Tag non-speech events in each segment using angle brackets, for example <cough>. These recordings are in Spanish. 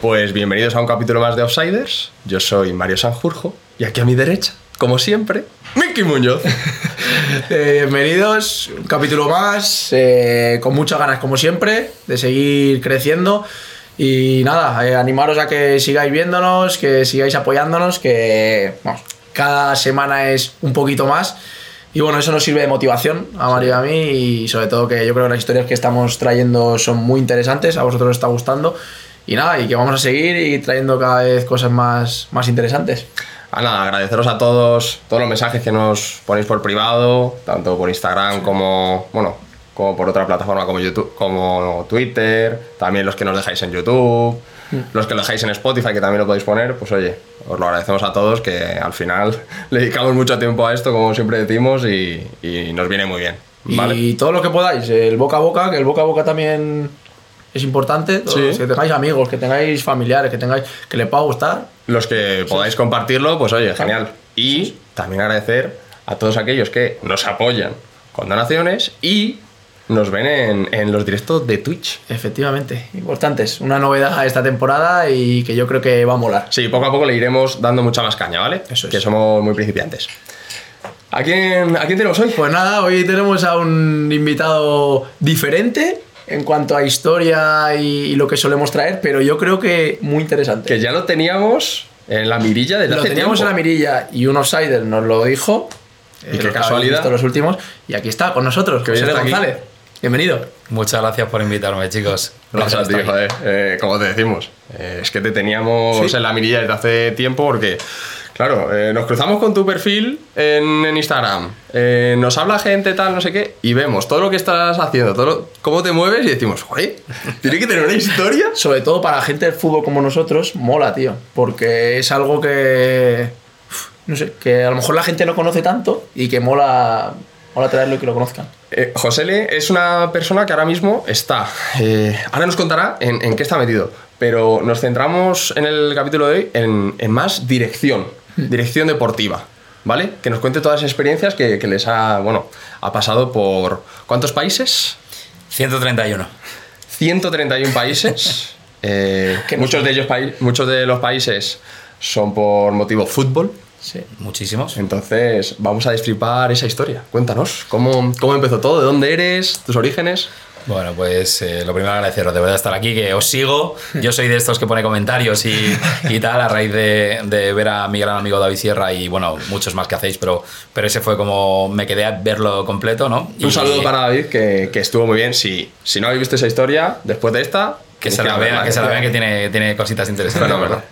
Pues bienvenidos a un capítulo más de Outsiders. Yo soy Mario Sanjurjo y aquí a mi derecha, como siempre, Miki Muñoz. Eh, <laughs> bienvenidos, un capítulo más, eh, con muchas ganas como siempre de seguir creciendo y nada, eh, animaros a que sigáis viéndonos, que sigáis apoyándonos, que cada semana es un poquito más y bueno, eso nos sirve de motivación a Mario y a mí y sobre todo que yo creo que las historias que estamos trayendo son muy interesantes, a vosotros os está gustando y nada, y que vamos a seguir y trayendo cada vez cosas más, más interesantes. Ah, nada, agradeceros a todos todos los mensajes que nos ponéis por privado, tanto por Instagram como, bueno, como por otra plataforma como YouTube, como Twitter, también los que nos dejáis en YouTube, los que lo dejáis en Spotify, que también lo podéis poner, pues oye, os lo agradecemos a todos, que al final <laughs> le dedicamos mucho tiempo a esto, como siempre decimos, y, y nos viene muy bien. ¿vale? Y todo lo que podáis, el boca a boca, que el boca a boca también es importante, todos, Sí. que tengáis amigos, que tengáis familiares, que tengáis que les pueda gustar. Los que podáis compartirlo, pues oye, genial. Y también agradecer a todos aquellos que nos apoyan con donaciones y nos ven en, en los directos de Twitch. Efectivamente, importantes. Una novedad a esta temporada y que yo creo que va a molar. Sí, poco a poco le iremos dando mucha más caña, ¿vale? Eso es. Que somos muy principiantes. ¿A quién, ¿A quién tenemos hoy? Pues nada, hoy tenemos a un invitado diferente en cuanto a historia y, y lo que solemos traer, pero yo creo que muy interesante. Que ya lo teníamos en la mirilla desde lo hace teníamos en tiempo. la mirilla y un outsider nos lo dijo. Y qué casualidad. visto los últimos. Y aquí está con nosotros, Que hoy José aquí. González. Bienvenido. Muchas gracias por invitarme, chicos. Gracias a ti, aquí. joder. Eh, como te decimos, eh, es que te teníamos Sí. en la mirilla desde hace tiempo porque, claro, eh, nos cruzamos con tu perfil en, en Instagram, eh, nos habla gente tal, no sé qué, y vemos todo lo que estás haciendo, todo lo- cómo te mueves y decimos, joder, tiene que tener una historia. <laughs> Sobre todo para gente del fútbol como nosotros, mola, tío. Porque es algo que. No sé, que a lo mejor la gente no conoce tanto y que mola, mola traerlo y que lo conozcan. Eh, Josele es una persona que ahora mismo está. eh, ahora nos contará en, en qué está metido. Pero nos centramos en el capítulo de hoy en, en más dirección. Dirección deportiva. ¿Vale? Que nos cuente todas las experiencias que, que les ha. Bueno, ha pasado por. ¿Cuántos países? 131. 131 países. <laughs> eh, muchos, de ellos, muchos de los países son por motivo fútbol. Sí. Muchísimos. Entonces, vamos a destripar esa historia. Cuéntanos, ¿cómo, cómo empezó todo? ¿De dónde eres? ¿Tus orígenes? Bueno, pues eh, lo primero agradeceros de verdad estar aquí, que os sigo. Yo soy de estos que pone comentarios y, y tal, a raíz de, de ver a mi gran amigo David Sierra y bueno, muchos más que hacéis, pero, pero ese fue como me quedé a verlo completo, ¿no? Un Y- saludo para David, que, que estuvo muy bien. Si, si no habéis visto esa historia, después de esta, Que se la vean, que se la vean que tiene, tiene cositas interesantes, ¿verdad?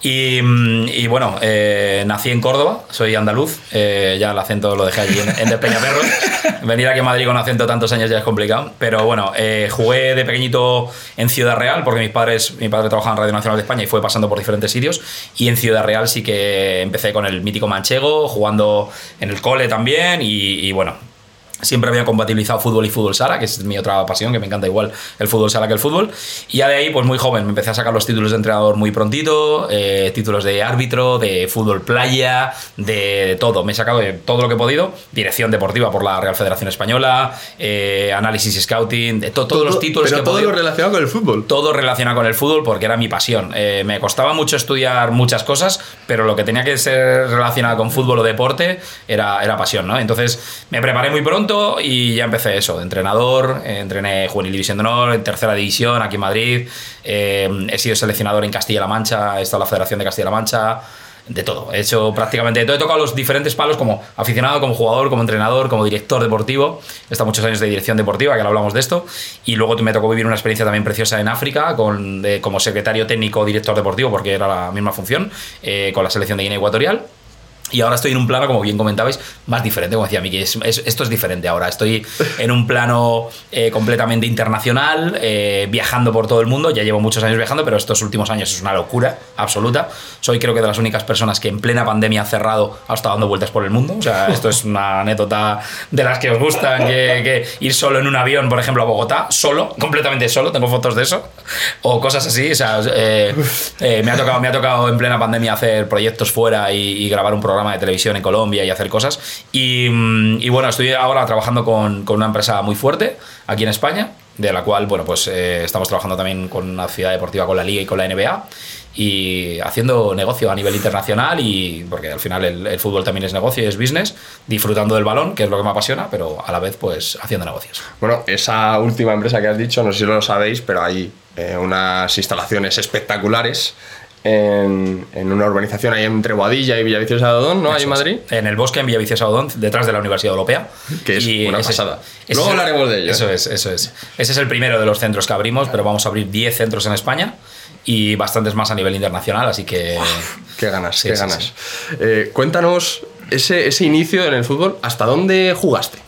Y, mm, y bueno, eh, nací en Córdoba, soy andaluz, eh, ya el acento lo dejé allí en, en Despeñaperros. <laughs> Venir aquí a Madrid con acento tantos años ya es complicado, pero bueno, eh, jugué de pequeñito en Ciudad Real, porque mis padres, mi padre trabajaba en Radio Nacional de España y fue pasando por diferentes sitios, y en Ciudad Real sí que empecé con el mítico manchego, jugando en el cole también, y, y bueno, Siempre había compatibilizado fútbol y fútbol sala, que es mi otra pasión, que me encanta igual el fútbol sala que el fútbol. Y ya de ahí, pues muy joven, me empecé a sacar los títulos de entrenador muy prontito, eh, títulos de árbitro, de fútbol playa, de, todo. Me he sacado de todo lo que he podido. Dirección deportiva por la Real Federación Española, eh, análisis y scouting, de to- todos los títulos Pero que he todo podido lo relacionado con el fútbol. todo relacionado con el fútbol porque era mi pasión. Eh, me costaba mucho estudiar muchas cosas, pero lo que tenía que ser relacionado con fútbol o deporte era, era pasión, ¿no? Entonces me preparé muy pronto y ya empecé eso, de entrenador, eh, entrené Juvenil División de Honor, en tercera división aquí en Madrid, eh, he sido seleccionador en Castilla-La Mancha, he estado en la Federación de Castilla-La Mancha, de todo. He hecho prácticamente todo. He tocado los diferentes palos como aficionado, como jugador, como entrenador, como director deportivo. He estado muchos años de dirección deportiva, que hablamos de esto. Y luego me tocó vivir una experiencia también preciosa en África con, como secretario técnico director deportivo, porque era la misma función, eh, con la selección de Guinea Ecuatorial. Y ahora estoy en un plano, como bien comentabais, más diferente, como decía Miki. es- es- esto es diferente ahora. Estoy en un plano eh, completamente internacional, eh, viajando por todo el mundo. Ya llevo muchos años viajando, pero estos últimos años es una locura absoluta. Soy creo que de las únicas personas que en plena pandemia ha cerrado ha estado dando vueltas por el mundo. O sea, esto es una anécdota de las que os gustan, que, que ir solo en un avión, por ejemplo, a Bogotá, solo, completamente solo, tengo fotos de eso, o cosas así. O sea, eh, eh, me, ha tocado, me ha tocado en plena pandemia hacer proyectos fuera y, y grabar un programa de televisión en Colombia y hacer cosas. Y, mm, y bueno, estoy ahora trabajando con, con una empresa muy fuerte aquí en España, de la cual, bueno, pues eh, estamos trabajando también con una ciudad deportiva con la Liga y con la NBA y haciendo negocio a nivel internacional y porque al final el, el fútbol también es negocio y es business, disfrutando del balón, que es lo que me apasiona, pero a la vez pues haciendo negocios. Bueno, esa última empresa que has dicho, no sé si lo sabéis, pero hay eh, unas instalaciones espectaculares en, en una urbanización ahí entre Boadilla y Villaviciosa de Odón, ¿no? Ahí en. Madrid. En el bosque en Villaviciosa Odón, detrás de la Universidad Europea. Que es una ese- pasada. ese Luego es hablaremos de ello, Eso ¿eh? es, eso es. Ese es el primero de los centros que abrimos, pero vamos a abrir 10 centros en España y bastantes más a nivel internacional, así que... <laughs> Qué ganas, Sí, qué sí, ganas. Eh, cuéntanos ese, ese inicio en el fútbol, ¿hasta dónde jugaste?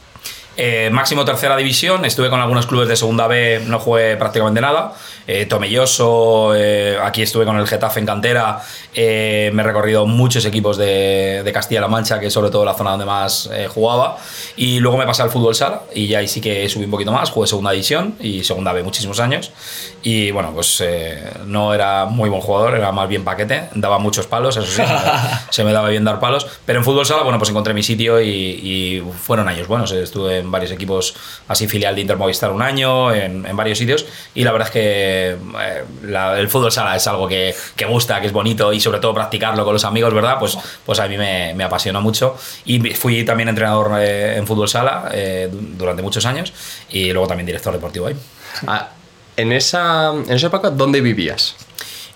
Eh, máximo tercera división, estuve con algunos clubes de segunda B, no jugué prácticamente nada. Eh, Tomelloso, eh, aquí estuve con el Getafe en cantera, eh, me he recorrido muchos equipos de, de Castilla-La Mancha, que es sobre todo la zona donde más eh, jugaba. Y luego me pasé al fútbol sala y ya ahí sí que subí un poquito más, jugué segunda división y segunda B muchísimos años. Y bueno, pues eh, no era muy buen jugador, era más bien paquete, daba muchos palos, eso sí, se me, <laughs> se me daba bien dar palos. Pero en fútbol sala, bueno, pues encontré mi sitio y, y fueron años buenos. Estuve en varios equipos, así filial de Inter Movistar un año, en, en varios sitios. Y la verdad es que eh, el fútbol sala es algo que, que gusta, que es bonito y sobre todo practicarlo con los amigos, ¿verdad? Pues, pues a mí me, me apasiona mucho. Y fui también entrenador eh, en fútbol sala eh, du- durante muchos años y luego también director deportivo ahí. Ah, en, esa, en esa época, ¿dónde vivías?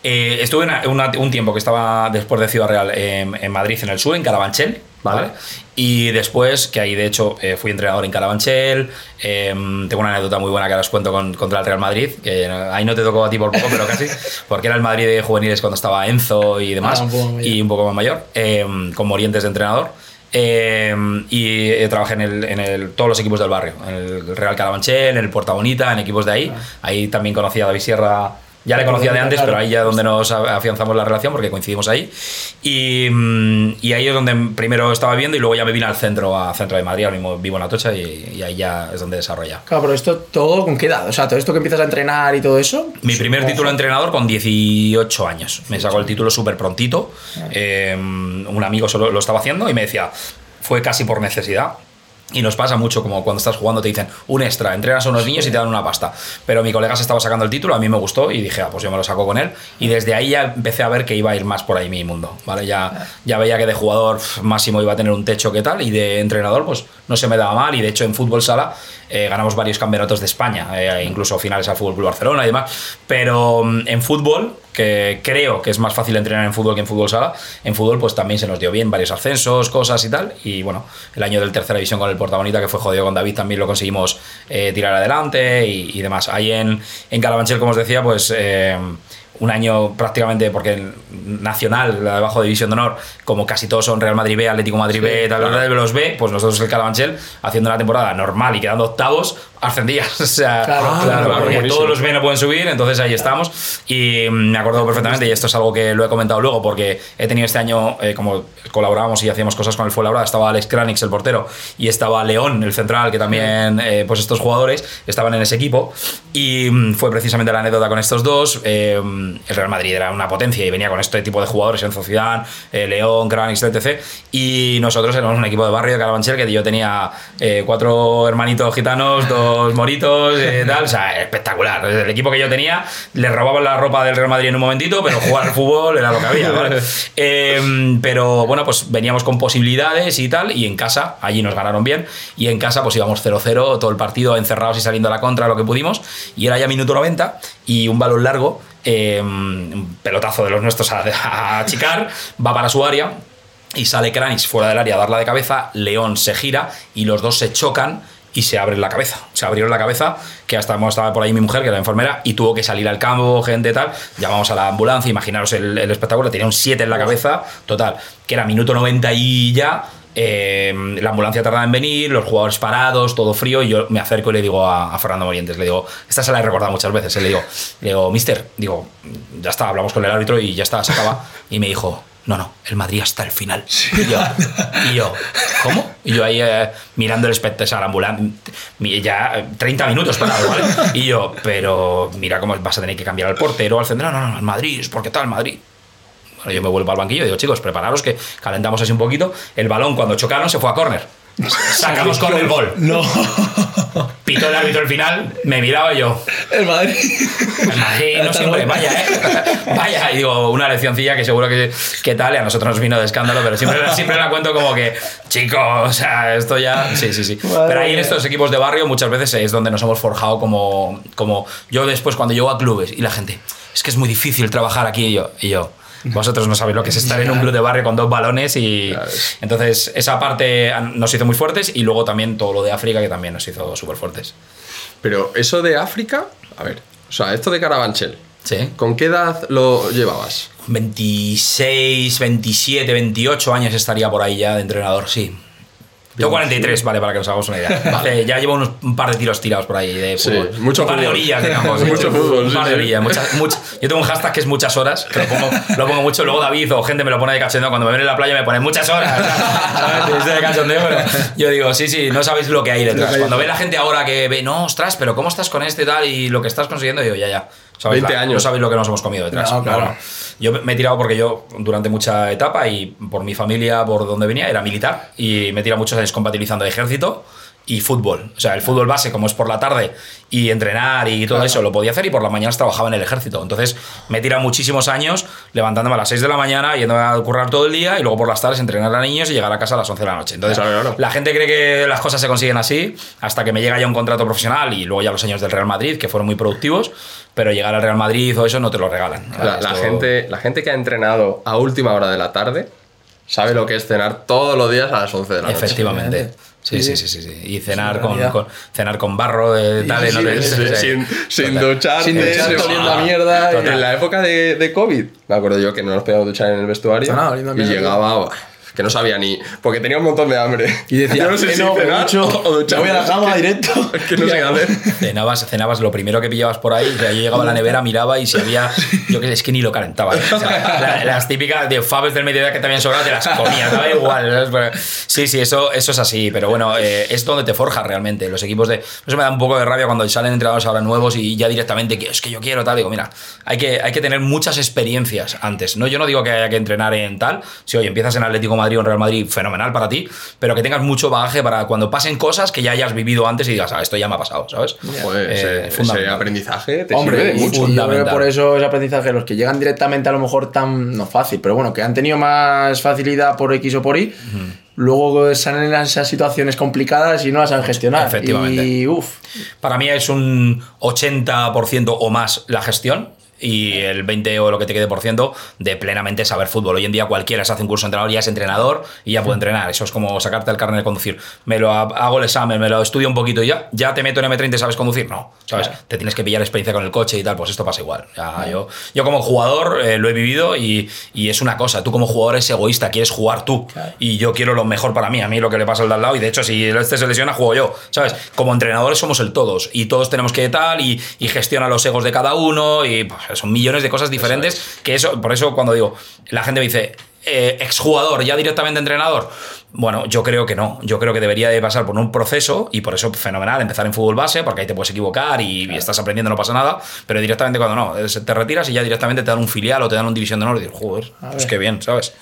Eh, estuve una- una- un tiempo que estaba después de Ciudad Real en, en Madrid, en el sur, en Carabanchel. Vale. ¿vale? Y después, que ahí de hecho eh, fui entrenador en Carabanchel. eh, tengo una anécdota muy buena que ahora os cuento con- contra el Real Madrid. Que ahí no te tocó a ti por poco, pero casi. <laughs> Porque era el Madrid de juveniles cuando estaba Enzo y demás. Ah, un y un poco más mayor. eh, con Morientes de entrenador. Eh, y eh, trabajé en, el, en el- todos los equipos del barrio, en el Real Carabanchel, en el Puerta Bonita, en equipos de ahí. Ahí también conocí a David Sierra, ya le conocía de antes, pero ahí ya donde nos afianzamos la relación porque coincidimos ahí. Y, mm, y ahí es donde primero estaba viendo y luego ya me vine al centro, a centro de Madrid, ahora mismo vivo en Atocha y, y ahí ya es donde desarrolla. Claro, pero esto todo con qué edad? O sea, todo esto que empiezas a entrenar y todo eso. Mi primer título de entrenador con 18 años. Me sacó el título súper prontito. Eh, un amigo solo lo estaba haciendo y me decía, fue casi por necesidad. Y nos pasa mucho como cuando estás jugando te dicen un extra, entrenas a unos niños y te dan una pasta. Pero mi colega se estaba sacando el título, a mí me gustó y dije, ah, pues yo me lo saco con él. Y desde ahí ya empecé a ver que iba a ir más por ahí mi mundo, ¿vale? Ya, ya veía que de jugador máximo iba a tener un techo que tal y de entrenador pues no se me daba mal. Y de hecho en fútbol sala eh, ganamos varios campeonatos de España, eh, incluso finales al Fútbol Club Barcelona y demás. Pero mm, en fútbol, que creo que es más fácil entrenar en fútbol que en fútbol sala, en fútbol pues también se nos dio bien varios ascensos, cosas y tal. Y bueno, el año del tercera división con el Portabonita, que fue jodido con David, también lo conseguimos eh, tirar adelante y, demás. Ahí en, en Carabanchel, como os decía, pues. Un año prácticamente, porque el Nacional, la de bajo división de honor, como casi todos son Real Madrid B, Atlético Madrid B, tal, los B, pues nosotros el Carabanchel, haciendo una temporada normal y quedando octavos, ascendías. <laughs> O sea, Claro, claro, claro, porque todos los B no pueden subir, entonces ahí estamos. Y me acuerdo perfectamente, y esto es algo que lo he comentado luego, porque he tenido este año, eh, como colaborábamos y hacíamos cosas con el Fuenlabrada, estaba Alex Kranix, el portero, y estaba León, el central, que también, eh, pues estos jugadores estaban en ese equipo. Y mm, fue precisamente la anécdota con estos dos. Eh, el Real Madrid era una potencia y venía con este tipo de jugadores, Enzo Zidane, eh, León, Kranix, etc. Y nosotros éramos un equipo de barrio de Carabanchel que yo tenía eh, cuatro hermanitos gitanos, dos <laughs> moritos, eh, <laughs> tal, o sea, espectacular. El equipo que yo tenía, le robaban la ropa del Real Madrid en un momentito, pero jugar al fútbol era lo que había, ¿vale? <laughs> Eh, pero bueno, pues veníamos con posibilidades y tal, y en casa, allí nos ganaron bien, y en casa pues íbamos 0-0, todo el partido encerrados y saliendo a la contra, lo que pudimos, y era ya minuto 90, y un balón largo, eh, un pelotazo de los nuestros a, a achicar, va para su área, y sale Kranich fuera del área a darla de cabeza, León se gira y los dos se chocan y se abren la cabeza. Se abrieron la cabeza, que hasta estaba por ahí mi mujer, que era enfermera, y tuvo que salir al campo, gente tal. Llamamos a la ambulancia, imaginaros el, el espectáculo, tenía un 7 en la cabeza, total, que era minuto 90 y ya. eh, la ambulancia tardaba en venir, los jugadores parados, todo frío, y yo me acerco y le digo a, a Fernando Morientes, le digo, esta se la he recordado muchas veces, eh, le digo, le digo, mister, digo, ya está, hablamos con el árbitro y ya está, se acaba. Y me dijo, no, no, el Madrid hasta el final. Y, yo, y yo, ¿cómo? Y yo ahí eh, mirando el espectáculo, ambulante, ya eh, 30 minutos parado, ¿vale? Y yo, pero mira cómo vas a tener que cambiar al portero, al central, no, no, no, el Madrid, ¿por qué tal Madrid? Bueno, yo me vuelvo al banquillo y digo, chicos, prepararos que calentamos así un poquito. El balón, cuando chocaron, se fue a córner. Sacamos con el gol. No. <laughs> Pitó el árbitro al final, me miraba yo, El Madrid. el Madrid no siempre, vaya, ¿eh? <laughs> Vaya, y digo, una leccioncilla que seguro que, que tal, y a nosotros nos vino de escándalo, pero siempre, <laughs> siempre la cuento como que, chicos, o sea, esto ya. Sí, sí, sí. Madre pero ahí en estos equipos de barrio muchas veces es donde nos hemos forjado como. como yo después, cuando llego a clubes y la gente, es que es muy difícil trabajar aquí, y yo. Y yo vosotros no sabéis lo que es estar en un club de barrio con dos balones y entonces esa parte nos hizo muy fuertes y luego también todo lo de África que también nos hizo súper fuertes. Pero eso de África, a ver, o sea, esto de Carabanchel, Sí. ¿con qué edad lo llevabas? 26, 27, 28 años estaría por ahí ya de entrenador, sí. Tengo 43, vale, para que os hagamos una idea. <laughs> Eh, ya llevo unos, un par de tiros tirados por ahí de Sí, fútbol. mucho un par de orillas, <laughs> digamos. Mucho fútbol, Un sí, par de sí. orillas. muchas- muchas- yo tengo un hashtag que es muchas horas, que lo pongo, lo pongo mucho. Luego David o gente me lo pone de cachondeo. Cuando me ven en la playa me ponen muchas horas. <laughs> ¿sabes? Es de cachondeo, pero yo digo, sí, sí, no sabéis lo que hay detrás. Cuando ve la gente ahora que ve, no, ostras, pero ¿cómo estás con este y tal? Y lo que estás consiguiendo, digo, ya, ya. ¿Sabéis 20 la- años. No sabéis lo que nos hemos comido detrás. No, claro. No, no. Yo me he tirado porque yo durante mucha etapa y por mi familia, por donde venía, era militar y me he tirado muchos años compatibilizando ejército y fútbol. O sea, el fútbol base, como es por la tarde y entrenar y todo eso, lo podía hacer y por las mañanas trabajaba en el ejército. Entonces me he tirado muchísimos años levantándome a las 6 de la mañana, yéndome a currar todo el día y luego por las tardes entrenar a niños y llegar a casa a las 11 de la noche. Entonces, Claro, claro. la gente cree que las cosas se consiguen así hasta que me llega ya un contrato profesional y luego ya los años del Real Madrid, que fueron muy productivos, pero llegar al Real Madrid o eso no te lo regalan. La, la Esto- gente, la gente que ha entrenado a última hora de la tarde sabe lo que es cenar todos los días a las 11 de la noche. Efectivamente. Sí, sí, Sí. sí, sí. Y cenar con, cenar con barro de tal, Sí, no te- sí, Sí, sí. sin, sin ducharte, Sin ducharte, oliendo a mierda. En la época de, de COVID, me acuerdo yo que no nos podíamos duchar en el vestuario y llegaba, que no sabía ni. Porque tenía un montón de hambre. Y decía, <laughs> no sé si "Ceno, cenar mucho, o ducharme. voy a la cama <laughs> directo. <laughs> Es que no sé qué hacer. Cenabas, cenabas lo primero que pillabas por ahí. O sea, yo llegaba a la nevera, miraba y si había. Yo que sé, es que ni lo calentaba. ¿eh? O sea, la- las típicas de faves del mediodía que te habían sobrado, te las comías, daba igual. Sí, sí, eso, eso es así. Pero bueno, eh, es donde te forjas realmente. Los equipos de. Eso me da un poco de rabia cuando salen entrenadores ahora nuevos y ya directamente, que es que yo quiero tal. Digo, mira, hay que, hay que tener muchas experiencias antes. No, yo no digo que haya que entrenar en tal. Si hoy empiezas en Atlético Madrid o en Real Madrid, fenomenal para ti, pero que tengas mucho bagaje para cuando pasen cosas que ya hayas vivido antes y digas, ah, esto ya me ha pasado, ¿sabes? Joder, Eh, ese, aprendizaje te Hombre, sirve de mucho. y yo creo que por eso ese aprendizaje, los que llegan directamente a lo mejor tan, no fácil, pero bueno, que han tenido más facilidad por X o por Y, luego salen en esas situaciones complicadas y no las saben gestionar. Efectivamente. Y uff, Para mí es un 80% o más la gestión y el 20 o lo que te quede por ciento de plenamente saber fútbol. Hoy en día cualquiera se hace un curso de entrenador, ya es entrenador y ya puede entrenar. Eso es como sacarte el carnet de conducir. Me lo ha- hago el examen, me lo estudio un poquito y ya, ya te meto en M30 y sabes conducir. No, ¿sabes? Te tienes que pillar experiencia con el coche y tal, pues esto pasa igual. Ya, yo, yo como jugador eh, lo he vivido y, y es una cosa, tú como jugador eres egoísta, quieres jugar tú y yo quiero lo mejor para mí, a mí lo que le pasa al de al lado y de hecho si este se lesiona juego yo, ¿sabes? Como entrenadores somos el todos y todos tenemos que tal y, y gestiona los egos de cada uno y pues, son millones de cosas diferentes que eso, por eso cuando digo, la gente me dice, eh, exjugador, ya directamente entrenador. Bueno, yo creo que no. Yo creo que debería de pasar por un proceso y por eso fenomenal empezar en fútbol base, porque ahí te puedes equivocar y, y estás aprendiendo, no pasa nada. Pero directamente cuando no, es- te retiras y ya directamente te dan un filial o te dan un división de honor y dices, joder, pues qué bien, ¿sabes?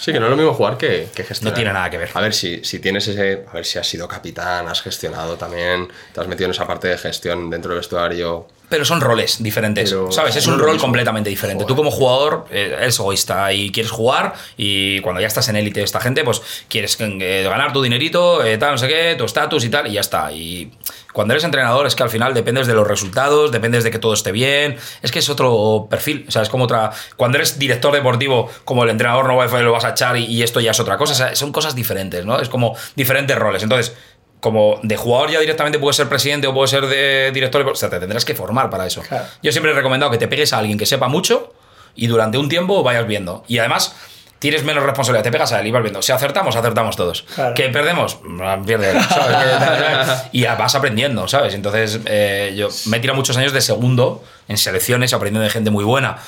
Sí, que no es lo mismo jugar que, que gestionar. No tiene nada que ver. A ver si, si tienes ese. A ver si has sido capitán, has gestionado también, te has metido en esa parte de gestión dentro del vestuario. Pero son roles diferentes, Pero ¿sabes? Es un rol completamente diferente. Tú como jugador eh, eres egoísta y quieres jugar y cuando ya estás en élite esta gente, pues quieres eh, ganar tu dinerito, eh, tal, no sé qué, tu estatus y tal, y ya está. Y cuando eres entrenador es que al final dependes de los resultados, dependes de que todo esté bien, es que es otro perfil, o sea, es como otra... Cuando eres director deportivo, como el entrenador no va a- lo vas a echar y, y esto ya es otra cosa, o sea, son cosas diferentes, ¿no? Es como diferentes roles. Entonces como de jugador ya directamente puedes ser presidente o puedes ser de director, o sea, te tendrás que formar para eso. Claro. Yo siempre he recomendado que te pegues a alguien que sepa mucho y durante un tiempo vayas viendo. Y además tienes menos responsabilidad, te pegas a él y vas viendo. Si acertamos, acertamos todos. Claro. Que perdemos, Ah, pierde él, ¿sabes? <laughs> <laughs> y vas aprendiendo, ¿sabes? Entonces eh, yo me he tirado muchos años de segundo en selecciones, aprendiendo de gente muy buena.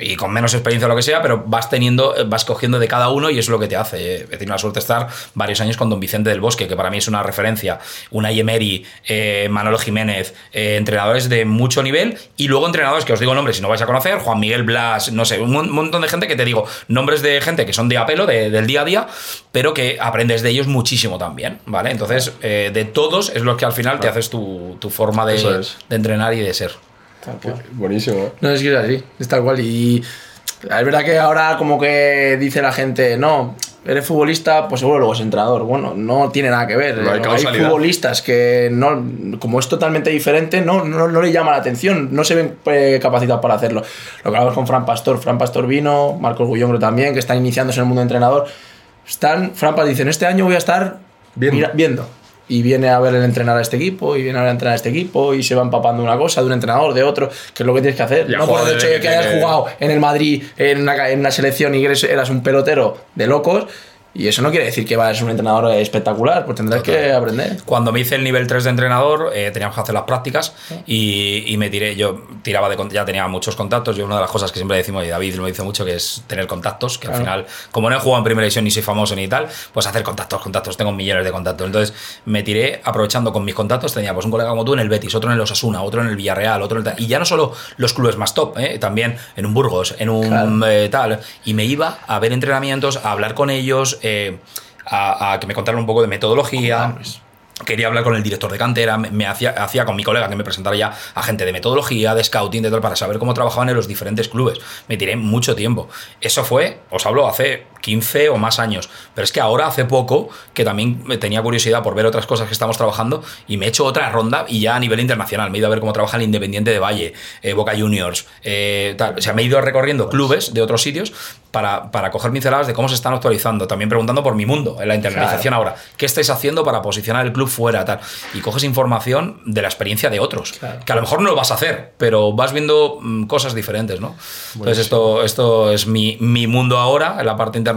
Y con menos experiencia o lo que sea, pero vas teniendo, eh, vas cogiendo de cada uno y es lo que te hace. He tenido la suerte de estar varios años con Don Vicente del Bosque, que para mí es una referencia. Una Emery, eh, Manolo Jiménez, eh, entrenadores de mucho nivel. Y luego entrenadores que os digo nombres si no vais a conocer, Juan Miguel Blas, no sé, un mon- montón de gente que te digo nombres de gente que son de apelo, de- del día a día, pero que aprendes de ellos muchísimo también, ¿vale? Entonces, eh, de todos es lo que al final te haces tu, tu forma de, Eso es. de entrenar y de ser. Tal cual. Buenísimo. ¿eh? No, es que es así, es tal cual. Y es verdad que ahora como que dice la gente, no, eres futbolista, pues seguro luego es entrenador. Bueno, no tiene nada que ver. No hay futbolistas que no, como es totalmente diferente, no, no, no le llama la atención, no se ven eh, capacitados para hacerlo. Lo que hablamos con Fran Pastor, Fran Pastor vino, Marcos Gullón creo también, que están iniciándose en el mundo de entrenador. Están, Fran Pastor dicen, este año voy a estar viendo. Y viene a ver el entrenar a este equipo, y viene a ver entrenar a este equipo, y se va empapando una cosa de un entrenador, de otro, que es lo que tienes que hacer. Y ha no por el hecho de que que hayas jugado en el Madrid, en una, en una selección, y eres, eras un pelotero de locos, y eso no quiere decir que vayas a ser un entrenador espectacular, pues tendrás que aprender. Cuando me hice el nivel 3 de entrenador, eh, teníamos que hacer las prácticas y, y me tiré, yo tiraba de, ya tenía muchos contactos. Yo una de las cosas que siempre decimos, y David lo dice mucho, que es tener contactos, que al final, como no he jugado en primera división ni soy famoso ni tal, pues hacer contactos, contactos, tengo millones de contactos. Entonces me tiré aprovechando con mis contactos, tenía pues un colega como tú en el Betis, otro en el Osasuna, otro en el Villarreal, otro en el y ya no solo los clubes más top, eh, también en un Burgos, en un Claro. eh, tal, y me iba a ver entrenamientos, a hablar con ellos, eh, a, a que me contaran un poco de metodología. Quería hablar con el director de cantera, me, me hacía, hacía con mi colega que me presentara ya a gente de metodología, de scouting, de tal, para saber cómo trabajaban en los diferentes clubes. Me tiré mucho tiempo. Eso fue, os hablo, hace 15 o más años. Pero es que ahora, hace poco, que también me tenía curiosidad por ver otras cosas que estamos trabajando y me he hecho otra ronda y ya a nivel internacional. Me he ido a ver cómo trabaja el Independiente de Valle, eh, Boca Juniors, eh, tal. O sea, me he ido recorriendo clubes de otros sitios para, para coger pinceladas de cómo se están actualizando. También preguntando por mi mundo, en la internalización ahora. ¿Qué estáis haciendo para posicionar el club fuera? Tal. Y coges información de la experiencia de otros. Claro. Que a lo mejor no lo vas a hacer, pero vas viendo mm, cosas diferentes, ¿no? Entonces, esto, esto es mi, mi mundo ahora, en la parte internacional.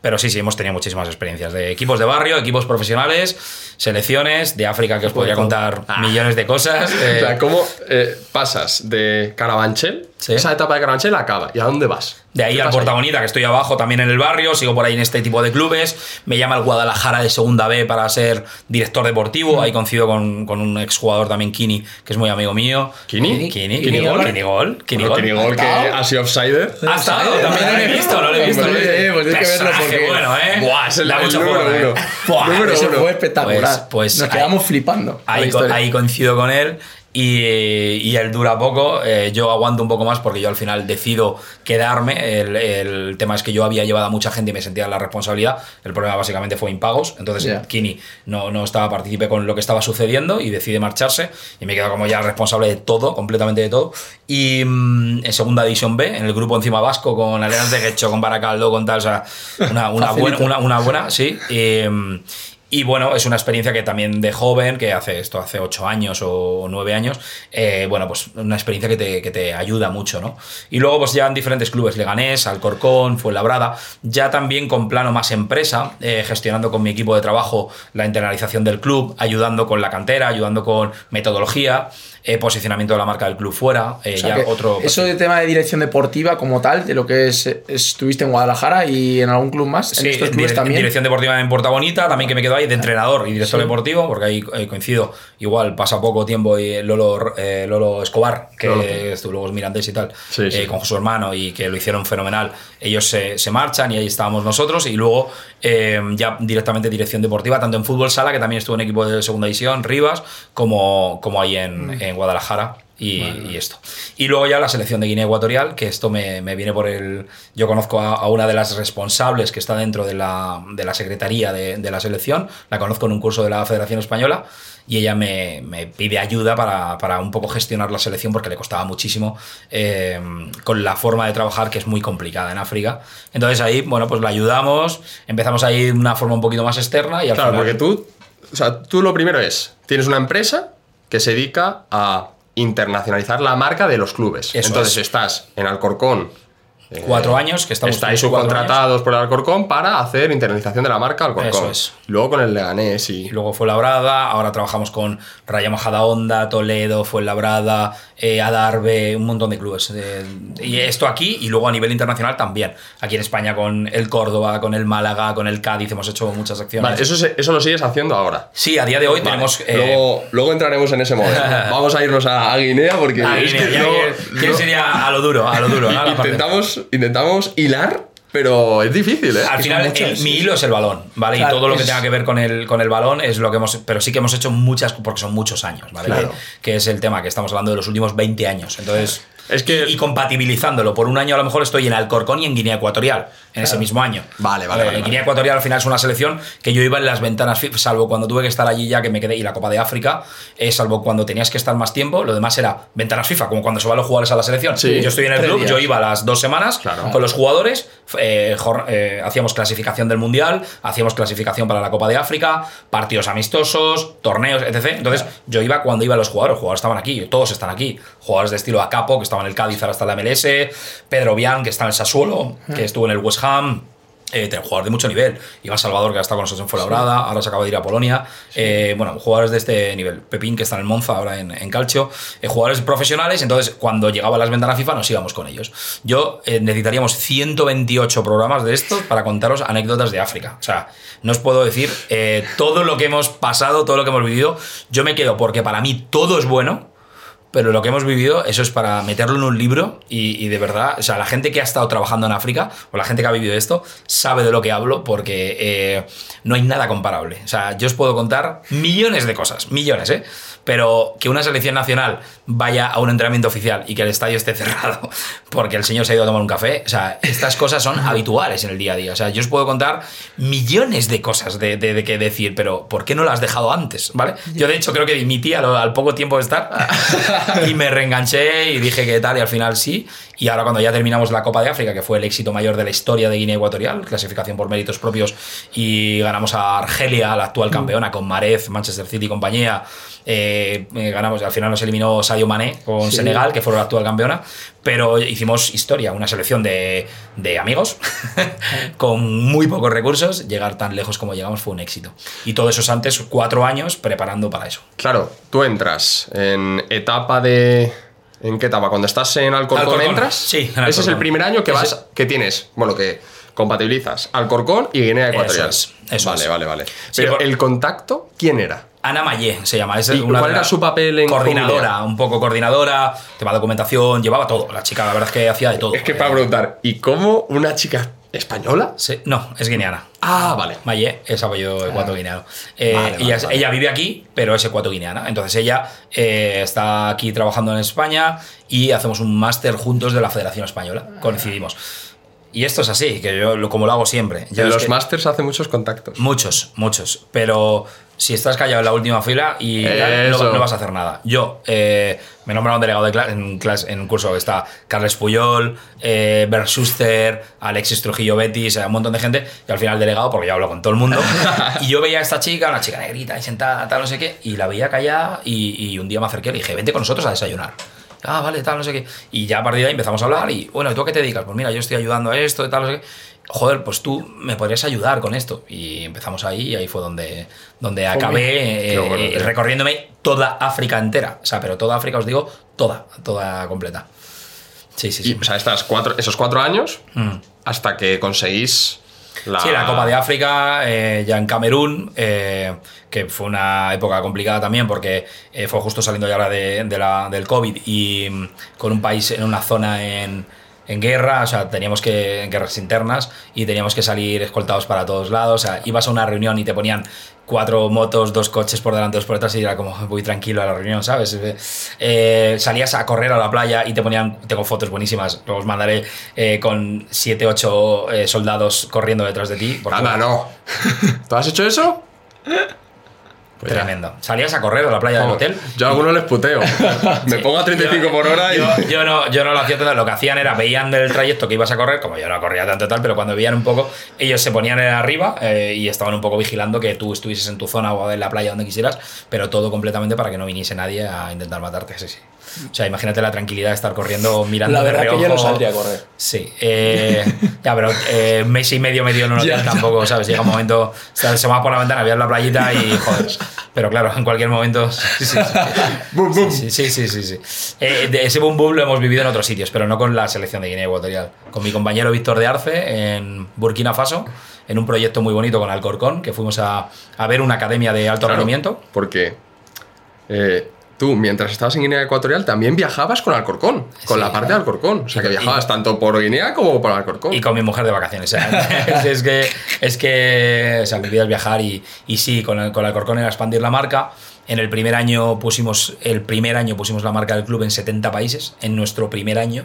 Pero sí, sí, hemos tenido muchísimas experiencias de equipos de barrio, equipos profesionales, selecciones de África, que os podría contar millones de cosas. eh, <laughs> O sea, ¿cómo eh, pasas de Carabanchel? Sí. Esa etapa de Carabanchel acaba. ¿Y a dónde vas? De ahí ¿Qué al pasa Porta Bonita, que estoy abajo también en el barrio, sigo por ahí en este tipo de clubes. Me llama el Guadalajara de Segunda B para ser director deportivo. Ahí coincido con, con un exjugador también, Kini, que es muy amigo mío. ¿Kini? Kini, Kini Kini Gol. Kini Gol, Kini Gol. Kini Gol que ¿Ha sido offside. Ha estado, también no lo he visto, no lo he visto. Pues, eh, pues tienes que verlo porque- bueno, ¿eh? Buah, es el, Da mucho número juego, uno. ¿eh? Buah, número uno. fue espectacular. Pues- pues Nos ahí- quedamos flipando. Ahí, ahí coincido con él y, y él dura poco. eh, yo aguanto un poco más porque yo al final decido quedarme. El, el tema es que yo había llevado a mucha gente y me sentía la responsabilidad. El problema básicamente fue impagos. Entonces. Kini no, no estaba partícipe con lo que estaba sucediendo y decide marcharse. Y me quedo como ya responsable de todo, completamente de todo. Y mm, en segunda división B, en el grupo encima vasco, con Alianza de Guecho, con Baracaldo, con tal, o sea, una, una <laughs> buena, una, una buena, sí. Y, mm, y bueno, es una experiencia que también de joven, que hace esto hace ocho años o nueve años, eh, bueno, pues una experiencia que te, que te ayuda mucho, ¿no? Y luego pues ya en diferentes clubes, Leganés, Alcorcón, Fuenlabrada, ya también con plano más empresa, eh, gestionando con mi equipo de trabajo la internalización del club, ayudando con la cantera, ayudando con metodología, eh, posicionamiento de la marca del club fuera, eh, O sea ya que otro... Eso de tema de dirección deportiva como tal, de lo que es, estuviste en Guadalajara y en algún club más, en estos clubes dire- también. dirección deportiva en Porta Bonita, también que me quedo ahí de entrenador y director Sí. deportivo, porque ahí eh, coincido. Igual pasa poco tiempo y Lolo, eh, Lolo Escobar, que Lolo. estuvo luego es Mirandés y tal, Sí, eh, sí. con su hermano y que lo hicieron fenomenal. Ellos se, se marchan y ahí estábamos nosotros. Y luego eh, ya directamente dirección deportiva, tanto en fútbol sala, que también estuvo en equipo de segunda división, Rivas, como, como ahí en, en Guadalajara. Y, y esto. Y luego ya la selección de Guinea Ecuatorial, que esto me, me viene por el... Yo conozco a, a una de las responsables que está dentro de la, de la secretaría de, de la selección, la conozco en un curso de la Federación Española y ella me, me pide ayuda para, para un poco gestionar la selección porque le costaba muchísimo eh, con la forma de trabajar que es muy complicada en África. Entonces ahí, bueno, pues la ayudamos, empezamos ahí de una forma un poquito más externa y al Claro, final... porque tú, o sea, tú lo primero es, tienes una empresa que se dedica a internacionalizar la marca de los clubes. Eso Entonces es. estás en Alcorcón. Eh, Cuatro años, que estamos Estáis subcontratados por el Alcorcón para hacer internalización de la marca Alcorcón. Eso es. Luego con el Leganés y... Y luego fue Labrada, ahora trabajamos con Raya Majadahonda, Toledo, Fuenlabrada, eh, Adarve, un montón de clubes. eh, y esto aquí y luego a nivel internacional también. Aquí en España con el Córdoba, con el Málaga, con el Cádiz hemos hecho muchas acciones. Vale, eso, se- eso lo sigues haciendo ahora. Sí, a día de hoy Vale, tenemos... eh, luego, luego entraremos en ese modelo. <laughs> Vamos a irnos a, a Guinea porque a es que no- ¿Quién no- sería a lo duro? A lo duro, <laughs> parte- intentamos, intentamos hilar, pero es difícil, ¿eh? Al final, el- sí. mi hilo es el balón, ¿vale? Claro, y todo lo que es- tenga que ver con el, con el balón es lo que hemos. Pero sí que hemos hecho muchas, porque son muchos años, ¿vale? Claro. Que, que es el tema que estamos hablando de los últimos 20 años. Entonces. Es que- Y, y compatibilizándolo. Por un año a lo mejor estoy en Alcorcón y en Guinea Ecuatorial, en ese mismo año. Vale, vale, Eh, vale, Guinea. Ecuatorial al final es una selección que yo iba en las ventanas FIFA, salvo cuando tuve que estar allí ya que me quedé, y la Copa de África, eh, salvo cuando tenías que estar más tiempo, lo demás era ventanas FIFA, como cuando se van los jugadores a la selección. Sí, yo estoy en el club, yo iba las dos semanas Claro. con los jugadores, eh, eh, hacíamos clasificación del Mundial, hacíamos clasificación para la Copa de África, partidos amistosos, torneos, etc. Entonces yo iba cuando iban los jugadores, los jugadores estaban aquí, todos están aquí. Jugadores de estilo Acapo, que estaba en el Cádiz, ahora está en la MLS, Pedro Bian, que está en el Sassuolo, que estuvo en el West Ham. Eh, jugadores de mucho nivel. Iván Salvador, que ha estado con nosotros en Fuenlabrada, ahora se acaba de ir a Polonia. Eh, bueno, jugadores de este nivel. Pepín, que está en el Monza, ahora en, en Calcio. Eh, jugadores profesionales, entonces cuando llegaba las ventanas FIFA nos íbamos con ellos. Yo necesitaríamos 128 programas de estos para contaros anécdotas de África. O sea, no os puedo decir todo lo que hemos pasado, todo lo que hemos vivido. Yo me quedo porque para mí todo es bueno. Pero lo que hemos vivido, eso es para meterlo en un libro y, de verdad, o sea, la gente que ha estado trabajando en África o la gente que ha vivido esto sabe de lo que hablo porque eh, no hay nada comparable. O sea, yo os puedo contar millones de cosas, millones, ¿eh? Pero que una selección nacional vaya a un entrenamiento oficial y que el estadio esté <laughs> cerrado porque el señor se ha ido a tomar un café, o sea, estas cosas son habituales en el día a día. O sea, yo os puedo contar millones de cosas de, de- de que decir, pero ¿por qué no lo has dejado antes? ¿Vale? Yo, de hecho, creo que dimití al, al poco tiempo de estar <laughs> y me reenganché y dije que tal, y al final sí. Y ahora, cuando ya terminamos la Copa de África, que fue el éxito mayor de la historia de Guinea Ecuatorial, clasificación por méritos propios, y ganamos a Argelia, la actual campeona, con Marez, Manchester City y compañía. Eh, eh, ganamos, al final nos eliminó Sadio Mané con Sí. Senegal, que fue la actual campeona, pero hicimos historia, una selección de, de amigos <laughs> con muy pocos recursos. Llegar tan lejos como llegamos fue un éxito. Y todo eso es antes, cuatro años preparando para eso. Claro, tú entras en etapa de. ¿En qué etapa? Cuando estás en Alcorcón, Alcorcón, entras. sí, en Ese es Alcorcón. el primer año que vas, que tienes, bueno, que compatibilizas Alcorcón y Guinea Ecuatorial. es, eso vale, es. vale, vale. Sí, Pero por- el contacto, ¿quién era? Ana Mayé se llama. Es ¿Y una cuál era su papel en Coordinadora, comunidad? un poco coordinadora, tema de documentación, llevaba todo. La chica, la verdad es que hacía de todo. Es que Eh, para preguntar, ¿y cómo una chica ¿Española? Sí, no, es guineana. Ah, vale. Maye es apellido ecuatoguineano. Eh, Vale, vale, ella, vale. vive aquí, pero es ecuatoguineana. Entonces ella eh, está aquí trabajando en España y hacemos un máster juntos de la Federación Española. Coincidimos. Y esto es así, que yo lo- como lo hago siempre. Yo en los másters hace muchos contactos. Muchos, muchos. Pero si estás callado en la última fila y no, no vas a hacer nada. Yo eh, me nombraron delegado de clase en, clase, en un curso que está Carles Puyol, eh, Bert Schuster, Alexis Trujillo Betis, eh, un montón de gente. Y al final delegado, porque yo hablo con todo el mundo. <laughs> y yo veía a esta chica, una chica negrita ahí sentada, tal, no sé qué, y la veía callada. Y, y un día me acerqué y le dije, vente con nosotros a desayunar. Ah, vale, tal, no sé qué. Y ya a partir de ahí empezamos a hablar y, bueno, ¿y tú a qué te dedicas? Pues mira, yo estoy ayudando a esto, tal, no sé qué. Joder, pues tú me podrías ayudar con esto. Y empezamos ahí y ahí fue donde, donde acabé eh, bueno, eh, recorriéndome toda África entera. O sea, pero toda África, os digo, toda, toda completa. Sí, sí, Y, sí. o sea, estas cuatro, esos cuatro años Mm. hasta que conseguís la... Sí, la Copa de África, eh, ya en Camerún, eh, que fue una época complicada también porque eh, fue justo saliendo ya ahora de, de la- del COVID y mm, con un país en una zona en, en guerra, o sea, teníamos que, en guerras internas y teníamos que salir escoltados para todos lados, o sea, ibas a una reunión y te ponían cuatro motos, dos coches por delante, dos por detrás y era como voy tranquilo a la reunión, ¿sabes? Eh, salías a correr a la playa y te ponían, tengo fotos buenísimas, luego os mandaré eh, con siete, ocho eh, soldados corriendo detrás de ti. porque- Anda, no. <laughs> ¿Tú has hecho eso? Pues ya. Tremendo. Salías a correr a la playa del hotel. Yo a algunos les puteo. <laughs> Me pongo a 35 por hora y... Yo, yo no, yo no lo hacía tanto. Lo que hacían era, veían del trayecto que ibas a correr, como yo no corría tanto tal, pero cuando veían un poco, ellos se ponían arriba eh, y estaban un poco vigilando que tú estuvieses en tu zona o en la playa donde quisieras, pero todo completamente para que no viniese nadie a intentar matarte. Sí, sí. O sea, imagínate la tranquilidad de estar corriendo mirando La de verdad que reojo. yo no saldría a correr. Sí, eh, <laughs> ya, pero eh, un mes y medio medio en un hotel tampoco, ¿sabes? Llega un momento, se va por la ventana, veías la playita y <laughs> joder. Pero claro, en cualquier momento. Sí, sí, <laughs> sí. Sí, sí, sí, sí, sí. Eh, de ese boom boom lo hemos vivido en otros sitios, pero no con la selección de Guinea Ecuatorial. Con mi compañero Víctor de Arce en Burkina Faso, en un proyecto muy bonito con Alcorcón, que fuimos a, a ver una academia de alto Claro, rendimiento. Porque eh, tú, mientras estabas en Guinea Ecuatorial, también viajabas con Alcorcón, con Sí. la parte de Alcorcón. O sea, que Y- viajabas tanto por Guinea como por Alcorcón. Y con mi mujer de vacaciones. sea, <laughs> es, es que, es que o sea, mi vida es viajar y, y sí, con, con Alcorcón era expandir la marca. En el primer año pusimos el primer año pusimos la marca del club en 70 países, en nuestro primer año.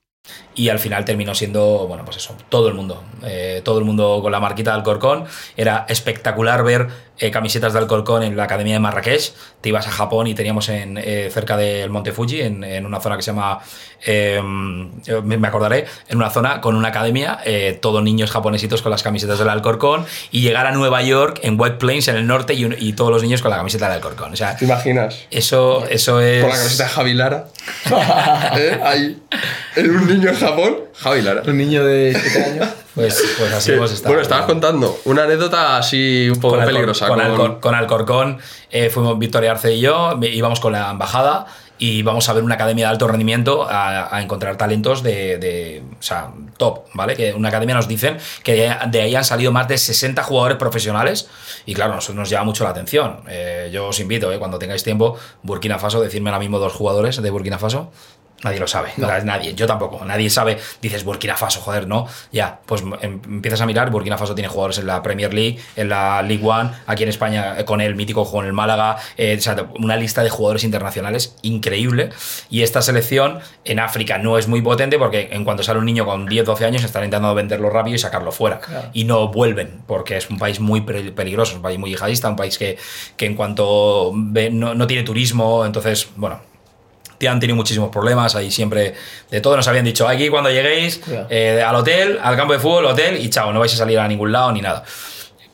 Y al final terminó siendo, bueno, pues eso, todo el mundo. eh, todo el mundo con la marquita de Alcorcón. Era espectacular ver eh, camisetas de Alcorcón en la Academia de Marrakech. Te ibas a Japón y teníamos en, eh, cerca del Monte Fuji, en, en una zona que se llama, eh, me acordaré, en una zona con una academia, eh, todos niños japonesitos con las camisetas del Alcorcón. Y llegar a Nueva York, en White Plains, en el norte, y, un- y todos los niños con la camiseta del Alcorcón. O sea, ¿Te imaginas? eso, eso es... Con la camiseta de Javi Lara. <laughs> Ahí. En un niño en Japón. Javi Lara. Un niño de 7 años. Pues, pues así Que- hemos estado. bueno, estabas contando una anécdota así un poco con peligrosa. Con, con- Alcor- con Alcorcón eh, fuimos Victoria Arce y yo, íbamos con la embajada y íbamos a ver una academia de alto rendimiento a, a encontrar talentos de, de- o sea, top, ¿vale? Que una academia nos dicen que de, ahí han salido más de 60 jugadores profesionales y claro, nosotros nos llama mucho la atención. Eh, yo os invito, eh, cuando tengáis tiempo, Burkina Faso, decirme ahora mismo dos jugadores de Burkina Faso. Nadie lo sabe, nadie, yo tampoco, nadie sabe, dices Burkina Faso, joder, no, ya, pues em- empiezas a mirar, Burkina Faso tiene jugadores en la Premier League, en la League One, aquí en España eh, con el mítico juego en el Málaga, eh, o sea, una lista de jugadores internacionales increíble, y esta selección en África no es muy potente porque en cuanto sale un niño con 10, 12 años están intentando venderlo rápido y sacarlo fuera, y no vuelven, porque es un país muy pe- peligroso, es un país muy yihadista, un país que, que en cuanto ve- no, no tiene turismo, entonces, bueno, han tenido muchísimos problemas, ahí siempre de todo nos habían dicho, aquí cuando lleguéis eh, al hotel, al campo de fútbol, hotel y chao, no vais a salir a ningún lado ni nada.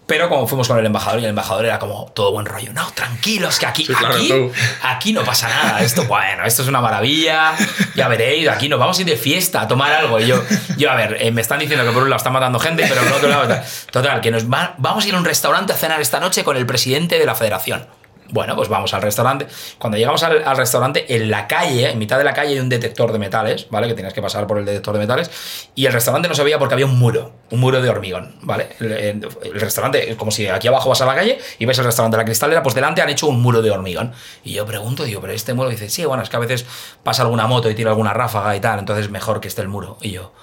Pero como fuimos con el embajador y el embajador era como todo buen rollo, no, tranquilos, que aquí, claro, aquí, tú. aquí no pasa nada. Esto, bueno, esto es una maravilla. Ya veréis, aquí nos vamos a ir de fiesta a tomar algo. Y yo, yo a ver, eh, me están diciendo que por un lado están matando gente, pero por otro lado, total, que nos va- vamos a ir a un restaurante a cenar esta noche con el presidente de la federación. Bueno, pues vamos al restaurante. Cuando llegamos al, restaurante, en la calle, en mitad de la calle, hay un detector de metales, ¿vale? Que tienes que pasar por el detector de metales. Y el restaurante no se veía porque había un muro, un muro de hormigón, ¿vale? El, restaurante, es como si aquí abajo vas a la calle y ves el restaurante de la cristalera, pues delante han hecho un muro de hormigón. Y yo pregunto, digo, pero este muro dice, sí, bueno, es que a veces pasa alguna moto y tira alguna ráfaga y tal, entonces mejor que esté el muro. Y yo,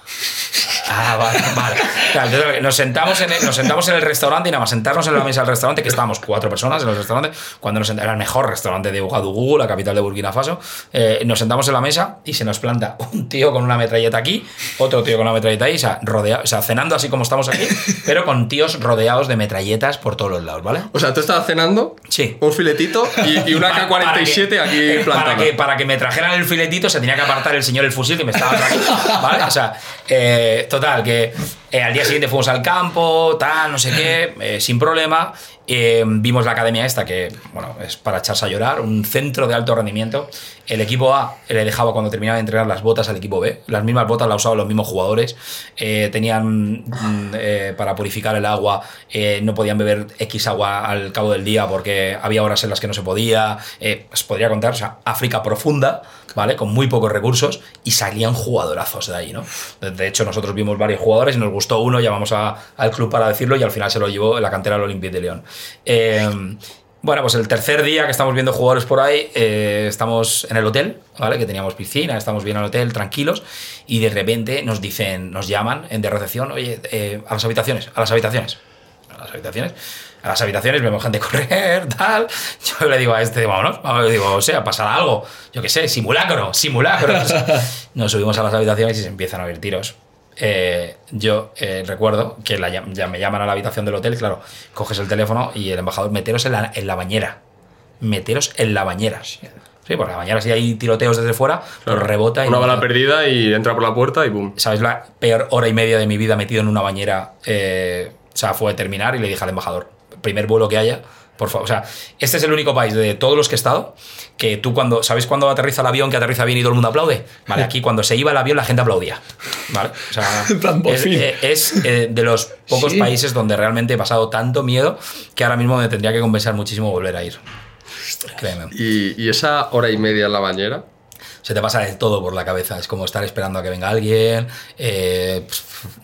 Ah, vale, vale. Claro, entonces, nos, sentamos en el, nos sentamos en el restaurante y nada más sentarnos en la mesa del restaurante, que estábamos cuatro personas en el restaurante, cuando nos sent- era el mejor restaurante de Ouagadougou, la capital de Burkina Faso, eh, nos sentamos en la mesa y se nos planta un tío con una metralleta aquí, otro tío con una metralleta ahí, o sea, rodea, o sea, cenando así como estamos aquí, pero con tíos rodeados de metralletas por todos los lados, ¿vale? O sea, tú estabas cenando, Sí. un filetito y, y una Pa- <laughs> para K-47 que- aquí plantada. <laughs> Para que, para que me trajeran el filetito se tenía que apartar el señor el fusil que me estaba trayendo. ¿Vale? O sea, eh, total, que eh, al día siguiente fuimos al campo, tal, no sé qué, eh, sin problema. Eh, vimos la academia esta, que bueno, es para echarse a llorar, un centro de alto rendimiento. El equipo A le dejaba cuando terminaba de entregar las botas al equipo B. Las mismas botas las usaban los mismos jugadores. Tenían mm, para purificar el agua, no podían beber X agua al cabo del día porque había horas en las que no se podía. Os podría contar, o sea, África profunda, ¿vale? Con muy pocos recursos y salían jugadorazos de ahí, ¿no? De- hecho, nosotros vimos varios jugadores y nos gustó uno, llamamos al club para decirlo y al final se lo llevó en la cantera del Olympique de León. Eh, bueno, pues el tercer día que estamos viendo jugadores por ahí, eh, estamos en el hotel, ¿vale? Que teníamos piscina, estamos bien en el hotel, tranquilos, y de repente nos dicen, nos llaman en de recepción, oye, eh, a las habitaciones, a las habitaciones, a las habitaciones. A las habitaciones vemos gente <laughs> correr, tal. Yo le digo a este, vámonos. Digo, o sea, pasará algo. Yo qué sé, simulacro, simulacro. <laughs> Nos subimos a las habitaciones y se empiezan a oír tiros. Eh, yo eh, recuerdo que la ya me llaman a la habitación del hotel, claro, coges el teléfono y el embajador, meteros en la, en la bañera. Meteros en la bañera. Sí, porque la bañera si hay tiroteos desde fuera, pues rebota y Una bala perdida y entra por la puerta y boom. ¿Sabes la peor hora y media de mi vida metido en una bañera? Eh, o sea, fue terminar y le dije al embajador, primer vuelo que haya, por favor. O sea, este es el único país de todos los que he estado que tú cuando, ¿sabéis cuando aterriza el avión que aterriza bien y todo el mundo aplaude? Vale, aquí cuando se iba el avión la gente aplaudía. ¿Vale? O sea, <laughs> es, eh, es, eh, de los pocos Sí. países donde realmente he pasado tanto miedo que ahora mismo me tendría que compensar muchísimo volver a ir. Créeme. Y, y esa hora y media en la bañera, se te pasa de todo por la cabeza. Es como estar esperando a que venga alguien, eh,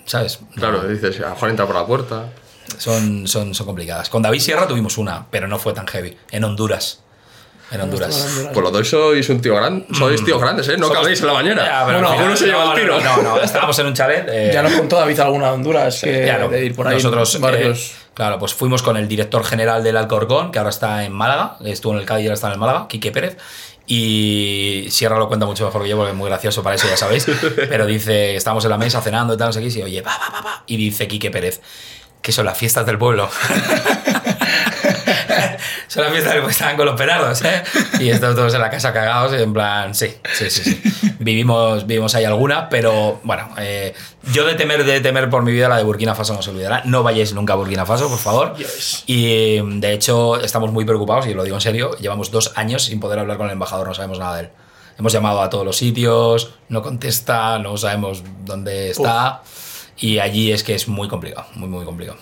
¿sabes? claro, dices, a lo mejor entra por la puerta. Son, son, son complicadas. Con David Sierra tuvimos una, pero no fue tan heavy. En Honduras. En Honduras. Por lo tanto, sois un tío grande. Sois tíos grandes, ¿eh? No Somos- cabéis en la bañera. Ya, pero bueno, se lleva no, el tiro. No, no, no, estábamos en un chalet. eh, Ya nos contó David alguna de Honduras que ya no. de ir por ahí. Nosotros, varios. eh, claro, pues fuimos con el director general del Alcorcón, que ahora está en Málaga, estuvo en el Cádiz y ahora está en el Málaga, Quique Pérez. Y Sierra lo cuenta mucho mejor que yo porque es muy gracioso para eso, ya sabéis. <laughs> Pero dice, estamos en la mesa cenando y tal, no sé qué, y oye, va, va, va, va. Y dice Quique Pérez, que son las fiestas del pueblo. <laughs> son las fiestas del pueblo, estaban con los perados, ¿eh? Y estos todos en la casa cagados, en plan, sí, sí, sí, sí. Vivimos, vivimos ahí alguna, pero bueno, eh, yo de temer, de temer por mi vida, la de Burkina Faso no se olvidará. No vayáis nunca a Burkina Faso, por favor. Yes. Y de hecho, estamos muy preocupados, y lo digo en serio, llevamos dos años sin poder hablar con el embajador, no sabemos nada de él. Hemos llamado a todos los sitios, no contesta, no sabemos dónde está. Y allí es que es muy complicado, muy, muy complicado.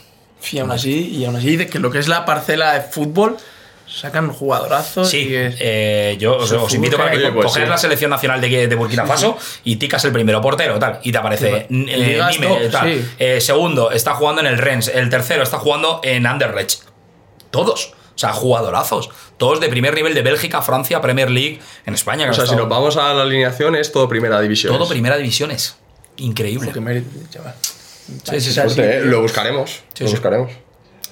Y aún así, y aún así, de que lo que es la parcela de fútbol, sacan jugadorazos. Sí, y es- eh, yo os, invito para que pues coger sí. la selección nacional de, de Burkina Faso y ticas el primero portero, tal, y te aparece Sí, eh, Nime, top, tal. sí. Eh, segundo, está jugando en el Rennes, el tercero está jugando en Anderlecht. Todos. O sea, jugadorazos. Todos de primer nivel de Bélgica, Francia, Premier League, en España. que O sea, si nos vamos a la alineación, es todo primera división. Todo primera división es. Increíble. Lo que mérito, chaval. Sí, sí, O sea, sí. sí, Eh, lo buscaremos. Sí, lo sí. buscaremos.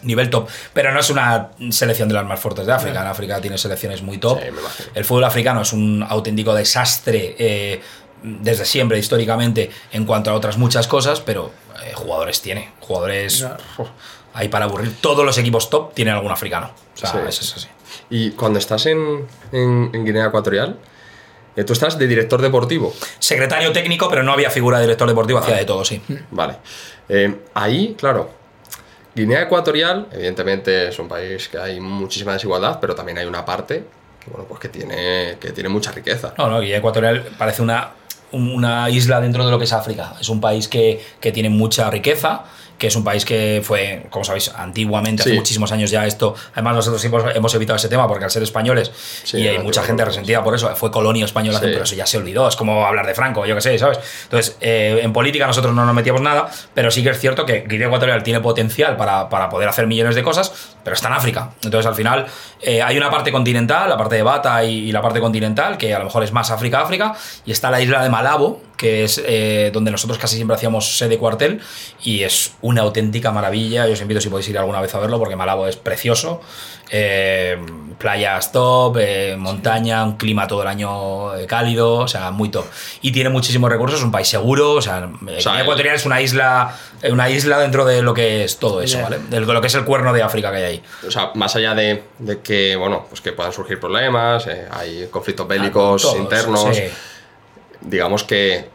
Nivel top. Pero no es una selección de las más fuertes de África. En África tiene selecciones muy top. El fútbol africano es un auténtico desastre eh, desde siempre, históricamente, en cuanto a otras muchas cosas, pero eh, jugadores tiene. Jugadores. Hay para aburrir. Todos los equipos top tienen algún africano. O sea, Sí. eso es así. Y cuando estás en, en- en Guinea Ecuatorial, tú estás de director deportivo. Secretario técnico, pero no había figura de director deportivo, hacía de todo, sí. Vale. Eh, ahí, claro, Guinea Ecuatorial, evidentemente es un país que hay muchísima desigualdad, pero también hay una parte que, bueno, pues que, tiene, que tiene mucha riqueza. No, no, Guinea Ecuatorial parece una, una isla dentro de lo que es África. Es un país que, que tiene mucha riqueza que es un país que fue, como sabéis, antiguamente, hace Sí. muchísimos años ya esto. Además, nosotros hemos, hemos evitado ese tema porque al ser españoles, Sí, y hay mucha gente resentida por eso, fue colonia española, Sí. pero eso ya se olvidó. Es como hablar de Franco, yo qué sé, ¿sabes? Entonces, eh, en política nosotros no nos metíamos nada, pero sí que es cierto que Guinea Ecuatorial tiene potencial para, para poder hacer millones de cosas, pero está en África. Entonces, al final, eh, hay una parte continental, la parte de Bata y, y la parte continental, que a lo mejor es más África-África, y está la isla de Malabo, que es eh, donde nosotros casi siempre hacíamos sede cuartel, y es una auténtica maravilla. Yo os invito si podéis ir alguna vez a verlo, porque Malabo es precioso. Eh, playas top, eh, montaña, un clima todo el año eh, cálido, o sea, muy top. Y tiene muchísimos recursos, es un país seguro, o sea, eh, sea, el- Ecuatorial es una isla, una isla dentro de lo que es todo eso. ¿vale? De lo que es el cuerno de África que hay ahí. O sea, más allá de, de que, bueno, pues que puedan surgir problemas, eh, hay conflictos bélicos Todos, internos, sí. digamos que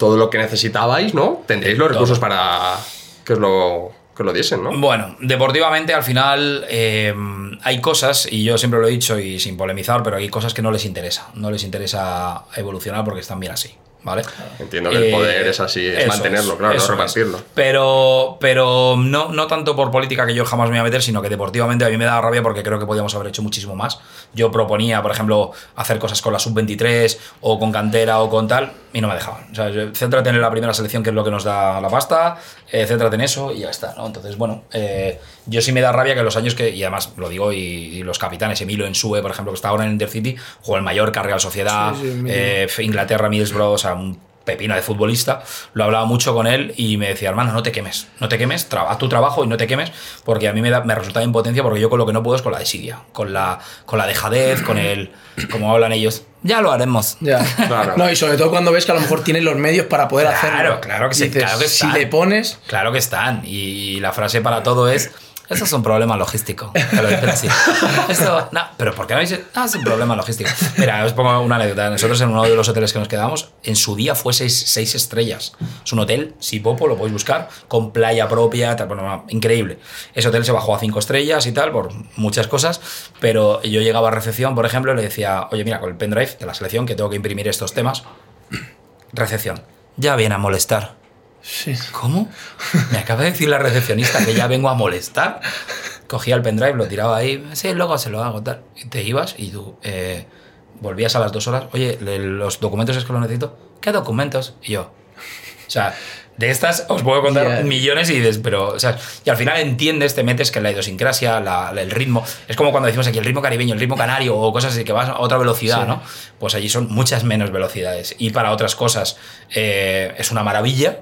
todo lo que necesitabais, ¿no? Tendréis los Todo. recursos para que os lo, que os lo diesen, ¿no? Bueno, deportivamente al final eh, hay cosas, y yo siempre lo he dicho y sin polemizar, pero hay cosas que no les interesa. No les interesa evolucionar porque están bien así, ¿vale? Entiendo que el Eh, poder es así, es mantenerlo, claro, no es. repartirlo. Pero, pero no, no tanto por política que yo jamás me voy a meter, sino que deportivamente a mí me da rabia porque creo que podíamos haber hecho muchísimo más. Yo proponía, por ejemplo, hacer cosas con la sub-23 o con cantera o con tal, y no me dejaban. O sea, céntrate en la primera selección, que es lo que nos da la pasta, eh, céntrate en eso y ya está, ¿no? Entonces, bueno, eh, yo sí me da rabia que los años que, y además lo digo, y, y los capitanes, Emilio Ensue, por ejemplo, que está ahora en Intercity, jugó el Mallorca, Real Sociedad, Sí, sí, eh, Inglaterra, Middlesbrough, o sea, un pepino de futbolista, lo hablaba mucho con él y me decía, hermano, no te quemes, no te quemes, haz tu trabajo y no te quemes, porque a mí me, da, me resulta impotencia porque yo con lo que no puedo es con la desidia, con la, con la dejadez, con el, como hablan ellos, ya lo haremos. Ya. <laughs> Claro. No, y sobre todo cuando ves que a lo mejor tienes los medios para poder Claro, hacerlo. claro que sí, Dices, claro que Si están. le pones. Claro que están. Y la frase para todo es. Eso es un problema logístico. Te lo dicen así. <laughs> Esto, no, pero ¿por qué no dices? Ah, es un problema logístico. Mira, os pongo una anécdota. Nosotros en uno de los hoteles que nos quedamos, en su día fue seis, seis estrellas. Es un hotel, Sipopo, lo podéis buscar, con playa propia, tal, bueno, no, increíble. Ese hotel se bajó a cinco estrellas y tal, por muchas cosas, pero yo llegaba a recepción, por ejemplo, y le decía, oye, mira, con el pendrive de la selección, que tengo que imprimir estos temas, recepción, ya viene a molestar. Sí. ¿Cómo? Me acaba de decir la recepcionista que ya vengo a molestar. Cogía el pendrive, lo tiraba ahí. Sí, luego se lo hago, tal. Y te ibas y tú eh, volvías a las dos horas. Oye, los documentos es que los necesito. ¿Qué documentos? Y yo. O sea, de estas os puedo contar Yeah. millones y dices, pero, o sea, y al final entiendes, te metes que la idiosincrasia, la- la- el ritmo, es como cuando decimos aquí el ritmo caribeño, el ritmo canario o cosas así que vas a otra velocidad, Sí. ¿no? Pues allí son muchas menos velocidades. Y para otras cosas eh, es una maravilla,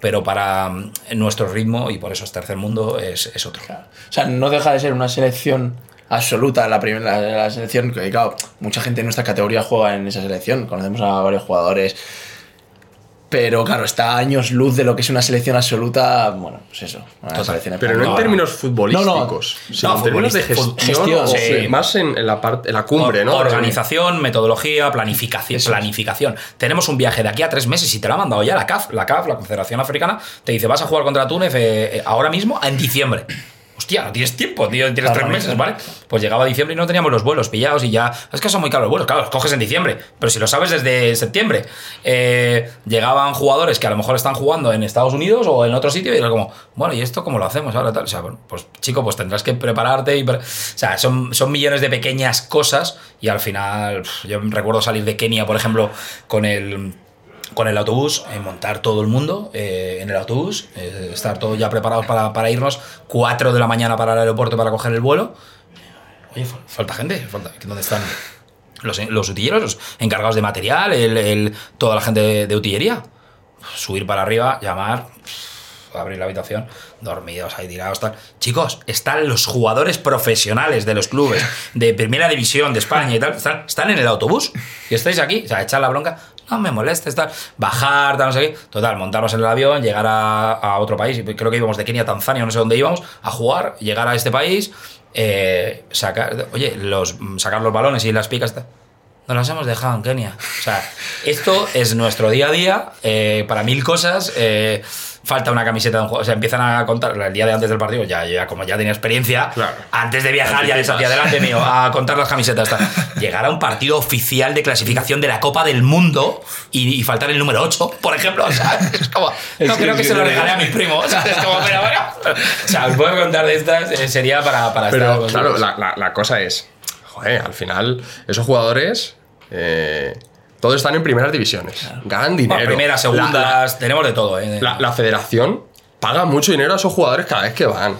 pero para mm, nuestro ritmo, y por eso es tercer mundo, es, es otro. O sea, no deja de ser una selección absoluta la primera la, la selección que claro mucha gente en nuestra categoría juega en esa selección conocemos a varios jugadores pero claro está a años luz de lo que es una selección absoluta bueno pues eso Total. Pero no en términos futbolísticos, No, sino No, en términos de gestión, gestión, o sí. más en, en la parte, en la cumbre, Or- ¿no? Organización, metodología, planificación. Eso planificación. Tenemos un viaje de aquí a tres meses y te lo ha mandado ya la CAF, la CAF, la Confederación Africana, te dice vas a jugar contra Túnez eh, eh, ahora mismo en diciembre. Hostia, no tienes tiempo, tío, tienes tres meses. ¿vale? Pues llegaba diciembre y no teníamos los vuelos pillados y ya. Es que son muy caros los vuelos, claro, los coges en diciembre, pero si lo sabes desde septiembre. Eh, llegaban jugadores que a lo mejor están jugando en Estados Unidos o en otro sitio y era como, bueno, ¿y esto cómo lo hacemos ahora? Tal? O sea, bueno, pues chico, pues tendrás que prepararte y. O sea, son, son millones de pequeñas cosas y al final, yo recuerdo salir de Kenia, por ejemplo, con el con el autobús, eh, montar todo el mundo eh, en el autobús, eh, estar todos ya preparados para, para irnos, 4 de la mañana para el aeropuerto para coger el vuelo. Oye, fal- falta gente, falta, ¿dónde están los, los utilleros, los encargados de material, el- toda la gente de, de utillería? Subir para arriba, llamar, abrir la habitación, dormidos ahí tirados, tal. Chicos, están los jugadores profesionales de los clubes de primera división de España y tal, están, están en el autobús y estáis aquí, o sea, echar la bronca, no me molestes, tal, bajar, tal, no sé qué, total, montarnos en el avión, llegar a, otro país, creo que íbamos de Kenia a Tanzania, no sé dónde íbamos, a jugar, llegar a este país, eh, sacar, oye, los, sacar los balones y las picas. Nos las hemos dejado en Kenia. O sea, esto es nuestro día a día eh, para mil cosas. eh, falta una camiseta de un juego. O sea, empiezan a contar el día de antes del partido, ya, ya como ya tenía experiencia, Claro. antes de viajar ya les hacía delante mío a contar las camisetas. tal. <laughs> Llegar a un partido oficial de clasificación de la Copa del Mundo y, y faltar el número 8, por ejemplo. O sea, es como, no creo que se lo regalé a mis primos. O <laughs> sea, es como, pero bueno. O sea, os puedo contar de estas, eh, sería para, para Pero estar. claro, la, la- la cosa es, joder, al final, esos jugadores, eh, todos están en primeras divisiones, ganan dinero. Bueno, primeras, La- segundas, tenemos de todo. ¿eh? La, la federación paga mucho dinero a esos jugadores cada vez que van.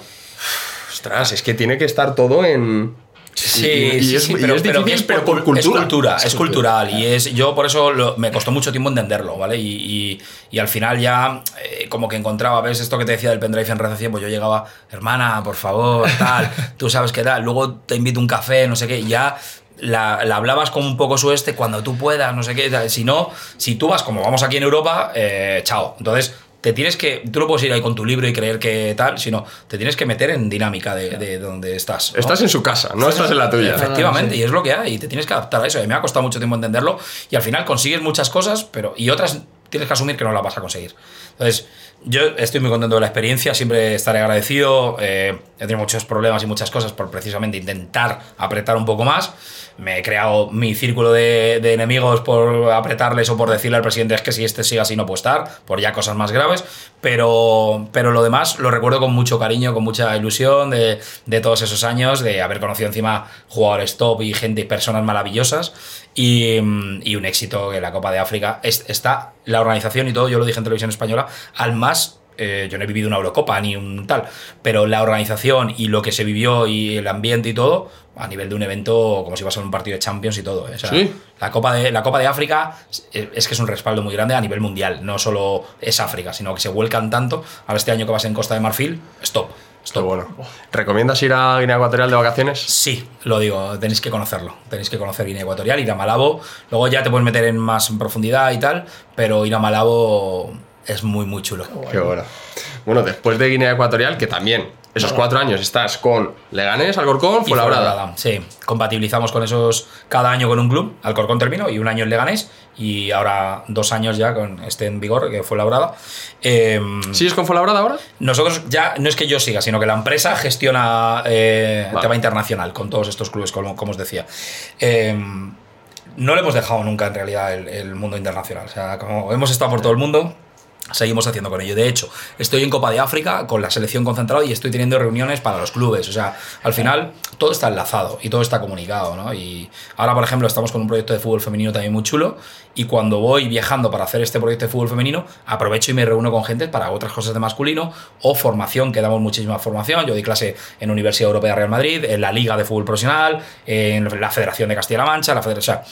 Ostras, es que tiene que estar todo en. Sí, y- y sí, es- sí, pero, es pero difícil, que es pero por cul- cultura. Es cultura, Es es, cultural. Y es, yo por eso lo- me costó mucho tiempo entenderlo, ¿vale? Y, y- y al final ya eh, como que encontraba, ¿ves? Esto que te decía del pendrive en recepción, pues yo llegaba, hermana, por favor, tal, <laughs> tú sabes qué tal, luego te invito un café, no sé qué, y ya la, la hablabas como un poco sueste cuando tú puedas, no sé qué, si no, si tú vas como vamos aquí en Europa, eh, chao. Entonces te tienes que, tú no puedes ir ahí con tu libro y creer que tal, sino te tienes que meter en dinámica de, de donde estás. ¿no? Estás en su casa, no estás en la tuya. Efectivamente, y es lo que hay, y te tienes que adaptar a eso. Y me ha costado mucho tiempo entenderlo, y al final consigues muchas cosas, pero y otras tienes que asumir que no las vas a conseguir. Entonces, yo estoy muy contento de la experiencia, siempre estaré agradecido. eh, he tenido muchos problemas y muchas cosas por precisamente intentar apretar un poco más. Me he creado mi círculo de, de enemigos por apretarles o por decirle al presidente es que si este sigue así no puede estar, por ya cosas más graves. Pero, pero lo demás lo recuerdo con mucho cariño, con mucha ilusión de, de todos esos años, de haber conocido encima jugadores top y gente y personas maravillosas. Y, mm, y un éxito en la Copa de África. Es- está la organización y todo, yo lo dije en televisión española, al más eh, yo no he vivido una Eurocopa ni un tal, pero la organización y lo que se vivió y el ambiente y todo, a nivel de un evento como si ser un partido de Champions y todo. ¿eh? O sea, Sí. la, Copa de, la Copa de África es, es que es un respaldo muy grande a nivel mundial, no solo es África, sino que se vuelcan tanto. Ahora este año que vas en Costa de Marfil, stop. Esto bueno. ¿Recomiendas ir a Guinea Ecuatorial de vacaciones? Sí, lo digo, tenéis que conocerlo. Tenéis que conocer Guinea Ecuatorial, ir a Malabo. Luego ya te puedes meter en más en profundidad y tal, pero ir a Malabo es muy, muy chulo. Qué bueno. Bueno, después de Guinea Ecuatorial, que también esos cuatro años estás con Leganés, Alcorcón, Fuenlabrada. Fuenlabrada, Sí, compatibilizamos con esos cada año con un club. Alcorcón terminó y un año en Leganés y ahora dos años ya con este en vigor, que fue Labrada. Eh, ¿Sigues con Fuenlabrada ahora? nosotros ya, no es que yo siga, sino que la empresa gestiona eh, Vale. tema internacional con todos estos clubes, como, como os decía. Eh, no le hemos dejado nunca en realidad el, el mundo internacional. O sea, como hemos estado por todo el mundo, seguimos haciendo con ello. De hecho, estoy en Copa de África con la selección concentrada y estoy teniendo reuniones para los clubes. O sea, al final todo está enlazado y todo está comunicado, ¿no? Y ahora, por ejemplo, estamos con un proyecto de fútbol femenino también muy chulo y cuando voy viajando para hacer este proyecto de fútbol femenino, aprovecho y me reúno con gente para otras cosas de masculino o formación, que damos muchísima formación. Yo doy clase en Universidad Europea Real Madrid, en la Liga de Fútbol Profesional, en la Federación de Castilla-La Mancha, la Federación... O sea,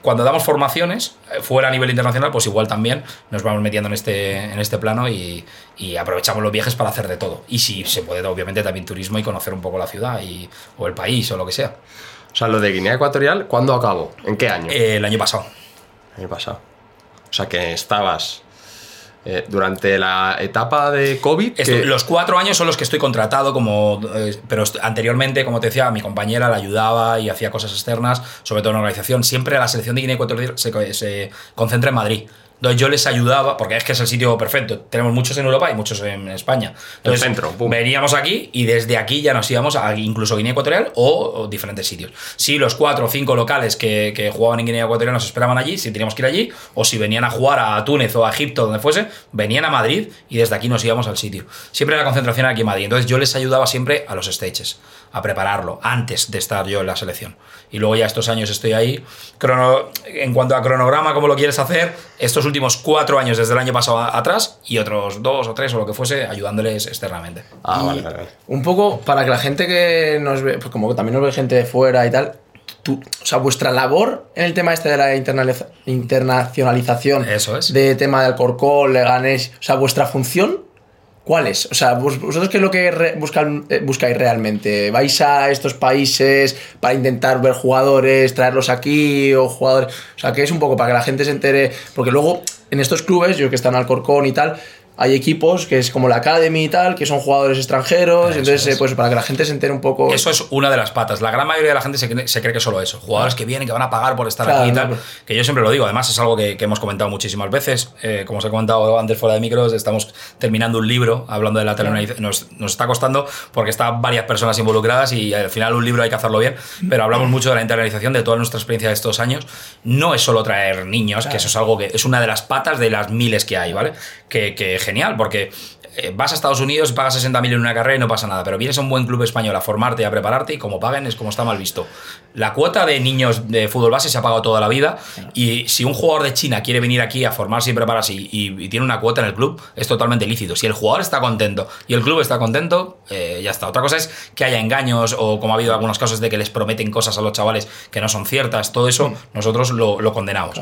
cuando damos formaciones eh, fuera a nivel internacional, pues igual también nos vamos metiendo en este, en este plano y, y aprovechamos los viajes para hacer de todo. Y si se puede, obviamente, también turismo y conocer un poco la ciudad y, o el país o lo que sea. O sea, lo de Guinea Ecuatorial, ¿cuándo acabó? ¿En qué año? Eh, el año pasado. El año pasado. O sea, que estabas eh, durante la etapa de COVID. Esto- que- Los cuatro años son los que estoy contratado, como, eh, pero anteriormente, como te decía, mi compañera la ayudaba y hacía cosas externas, sobre todo en organización. Siempre la selección de Guinea Ecuatorial se, se concentra en Madrid. Entonces yo les ayudaba, porque es que es el sitio perfecto. Tenemos muchos en Europa y muchos en España. Entonces centro, veníamos aquí y desde aquí ya nos íbamos a incluso Guinea Ecuatorial o, o diferentes sitios. Si los cuatro o cinco locales que, que jugaban en Guinea Ecuatorial nos esperaban allí, si teníamos que ir allí, o si venían a jugar a Túnez o a Egipto, donde fuese, venían a Madrid y desde aquí nos íbamos al sitio. Siempre la concentración aquí en Madrid. Entonces yo les ayudaba siempre a los stages, a prepararlo, antes de estar yo en la selección. Y luego ya estos años estoy ahí. Crono- en cuanto a cronograma, como lo quieres hacer, estos últimos cuatro años desde el año pasado a- atrás y otros dos o tres o lo que fuese, ayudándoles externamente. Ah, vale, vale, vale. Un poco para que la gente que nos ve, pues como que también nos ve gente de fuera y tal, tú- o sea, vuestra labor en el tema este de la internaliza- internacionalización Eso es. de tema de Alcorcón, Leganés, o sea, vuestra función, ¿cuál es? O sea, vos- vosotros qué es lo que buscan, eh, buscáis realmente? ¿Vais a estos países para intentar ver jugadores, traerlos aquí o jugadores? O sea, que es un poco para que la gente se entere, porque luego en estos clubes, yo que están en Alcorcón y tal, hay equipos que es como la Academy y tal, que son jugadores extranjeros, Eso entonces, es. eh, pues para que la gente se entere un poco. Eso es una de las patas. La gran mayoría de la gente se cree, se cree que es solo eso. Jugadores que vienen, que van a pagar por estar Claro, aquí y tal. claro. Que yo siempre lo digo. Además, es algo que, que hemos comentado muchísimas veces. Eh, como os he comentado antes fuera de micros, estamos terminando un libro hablando de la telenorización. Nos, nos está costando porque están varias personas involucradas y al final un libro hay que hacerlo bien. Pero hablamos mucho de la internalización de toda nuestra experiencia de estos años. No es solo traer niños, que eso es algo que es una de las patas de las miles que hay, ¿vale? Que, que genial, porque eh, vas a Estados Unidos, pagas 60.000 en una carrera y no pasa nada, pero vienes a un buen club español a formarte y a prepararte y como paguen es como está mal visto. La cuota de niños de fútbol base se ha pagado toda la vida y si un jugador de China quiere venir aquí a formarse y prepararse y, y- y tiene una cuota en el club, es totalmente lícito. Si el jugador está contento y el club está contento, eh, ya está. Otra cosa es que haya engaños o como ha habido algunos casos de que les prometen cosas a los chavales que no son ciertas, todo eso nosotros lo, lo condenamos.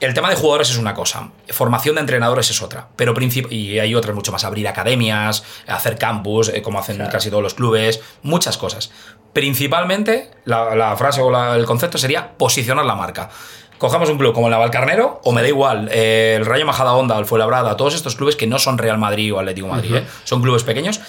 El tema de jugadores es una cosa, formación de entrenadores es otra, pero y hay otras mucho más, abrir academias, hacer campus, eh, como hacen casi todos los clubes, muchas cosas. Principalmente, la, la frase o la- el concepto sería posicionar la marca. Cogemos un club como el Navalcarnero, o me da igual, eh, el Rayo Majadahonda, el Fuenlabrada, todos estos clubes que no son Real Madrid o Atlético Madrid, eh, son clubes pequeños,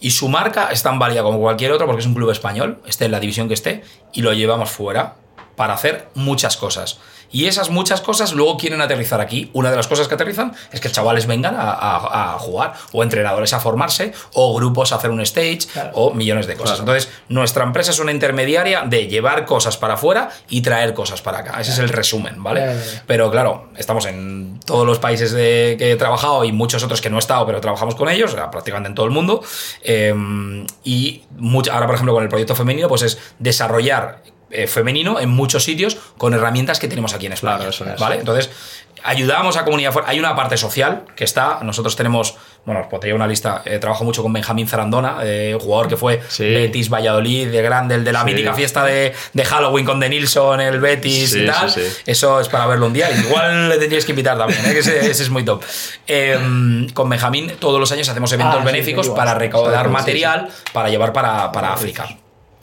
y su marca es tan válida como cualquier otro porque es un club español, esté en la división que esté, y lo llevamos fuera para hacer muchas cosas. Y esas muchas cosas luego quieren aterrizar aquí. Una de las cosas que aterrizan es que chavales vengan a, a- a jugar, o entrenadores a formarse, o grupos a hacer un stage, o millones de cosas. Entonces, nuestra empresa es una intermediaria de llevar cosas para afuera y traer cosas para acá. Ese es el resumen, ¿vale? Pero claro, estamos en todos los países de- que he trabajado y muchos otros que no he estado, pero trabajamos con ellos, prácticamente en todo el mundo. Eh, y mucha- ahora, por ejemplo, con el proyecto femenino, pues es desarrollar eh, femenino en muchos sitios con herramientas que tenemos aquí en España. Claro, eso es. ¿Vale? Entonces, ayudamos a comunidad fuera. Hay una parte social que está. Nosotros tenemos, bueno, os pondría una lista. eh, trabajo mucho con Benjamín Zarandona, eh, jugador que fue Sí. Betis Valladolid, de grande, el de la Sí. mítica fiesta de, de Halloween con Denilson, el Betis Sí, y tal. Eso es para verlo un día. Igual <laughs> le tendríais que invitar también, ¿eh? que ese, ese es muy top. Eh, con Benjamín, todos los años hacemos eventos Ah, benéficos para recaudar material para llevar para, para África.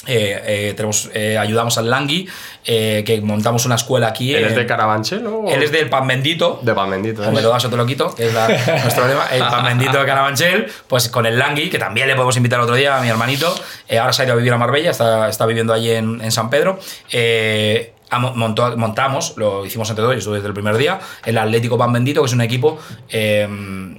Eh, eh, tenemos, eh, ayudamos al Langui, que montamos una escuela aquí. ¿Él es de Carabanchel él es del Pan Bendito. De Pan Bendito. O me lo das o te lo quito, que es la- <laughs> nuestro lema. El pan bendito de Carabanchel, pues con el Langui, que también le podemos invitar otro día a mi hermanito. Ahora se ha ido a vivir a Marbella, está, está viviendo allí en, en San Pedro. Eh, montó- montamos, lo hicimos entre todos, yo estuve desde el primer día, el Atlético Pan Bendito, que es un equipo eh,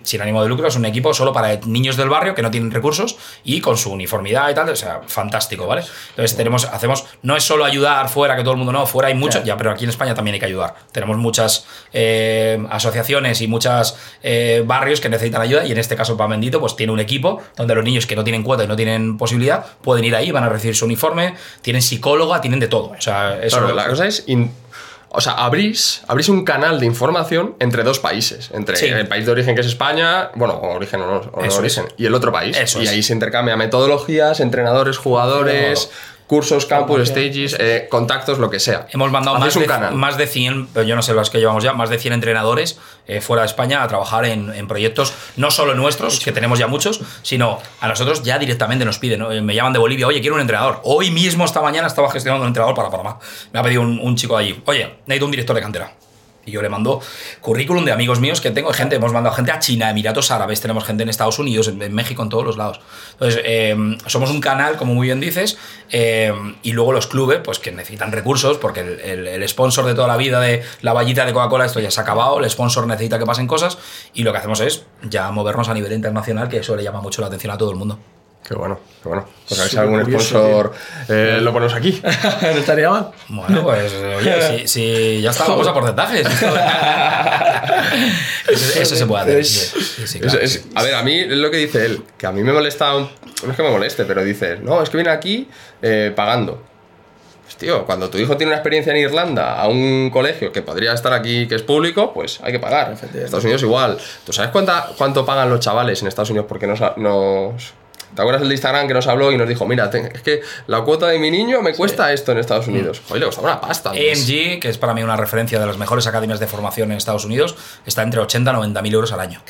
sin ánimo de lucro, es un equipo solo para niños del barrio que no tienen recursos y con su uniformidad y tal, o sea, fantástico, ¿vale? Entonces tenemos, hacemos, no es solo ayudar fuera, que todo el mundo no, fuera hay mucho, ya, pero aquí en España también hay que ayudar. Tenemos muchas eh, asociaciones y muchos barrios que necesitan ayuda y en este caso Pan Bendito pues tiene un equipo donde los niños que no tienen cuota y no tienen posibilidad pueden ir ahí, van a recibir su uniforme, tienen psicóloga, tienen de todo. O sea, eso Claro, la cosa es. o sea, abrís, abrís un canal de información entre dos países. Entre Sí. el país de origen que es España, bueno, o origen o no, o no Eso origen, y el otro país. Eso y es. ahí se intercambia metodologías, entrenadores, jugadores, cursos, campus, stages, eh, contactos, lo que sea. Hemos mandado más un de, canal. más de 100, pero yo no sé los que llevamos ya, más de 100 entrenadores eh, fuera de España a trabajar en, en proyectos no solo nuestros, que tenemos ya muchos, sino a nosotros ya directamente nos piden. ¿no? Eh, Me llaman de Bolivia, oye, quiero un entrenador. Hoy mismo, esta mañana, estaba gestionando un entrenador para Panamá. Me ha pedido un, un chico de allí, oye, necesito un director de cantera. Y yo le mando currículum de amigos míos que tengo, gente, hemos mandado gente a China, Emiratos Árabes, tenemos gente en Estados Unidos, en, México, en todos los lados. Entonces, eh, somos un canal, como muy bien dices, eh, y luego los clubes, pues que necesitan recursos, porque el, el- el sponsor de toda la vida de la vallita de Coca-Cola, esto ya se ha acabado, el sponsor necesita que pasen cosas, y lo que hacemos es ya movernos a nivel internacional, que eso le llama mucho la atención a todo el mundo. Qué bueno, qué bueno. Pues a ver si algún sponsor eh, lo ponemos aquí. <laughs> no estaría mal. Bueno, pues oye, si, si ya está, vamos a porcentajes. <laughs> eso, eso se puede hacer. Es- sí, sí, sí, Es- claro. es- a ver, a mí es lo que dice él, que a mí me molesta, un- no es que me moleste, pero dice, no, es que viene aquí eh, pagando. Pues, tío, cuando tu hijo tiene una experiencia en Irlanda a un colegio que podría estar aquí, que es público, pues hay que pagar. Estados Unidos igual. ¿Tú sabes cuánta, cuánto pagan los chavales en Estados Unidos porque nos... nos ¿Te acuerdas el de Instagram que nos habló y nos dijo, mira, te- es que la cuota de mi niño me cuesta esto en Estados Unidos? Joder, le costaba una pasta. AMG, que es para mí una referencia de las mejores academias de formación en Estados Unidos, está entre 80 y 90 mil euros al año.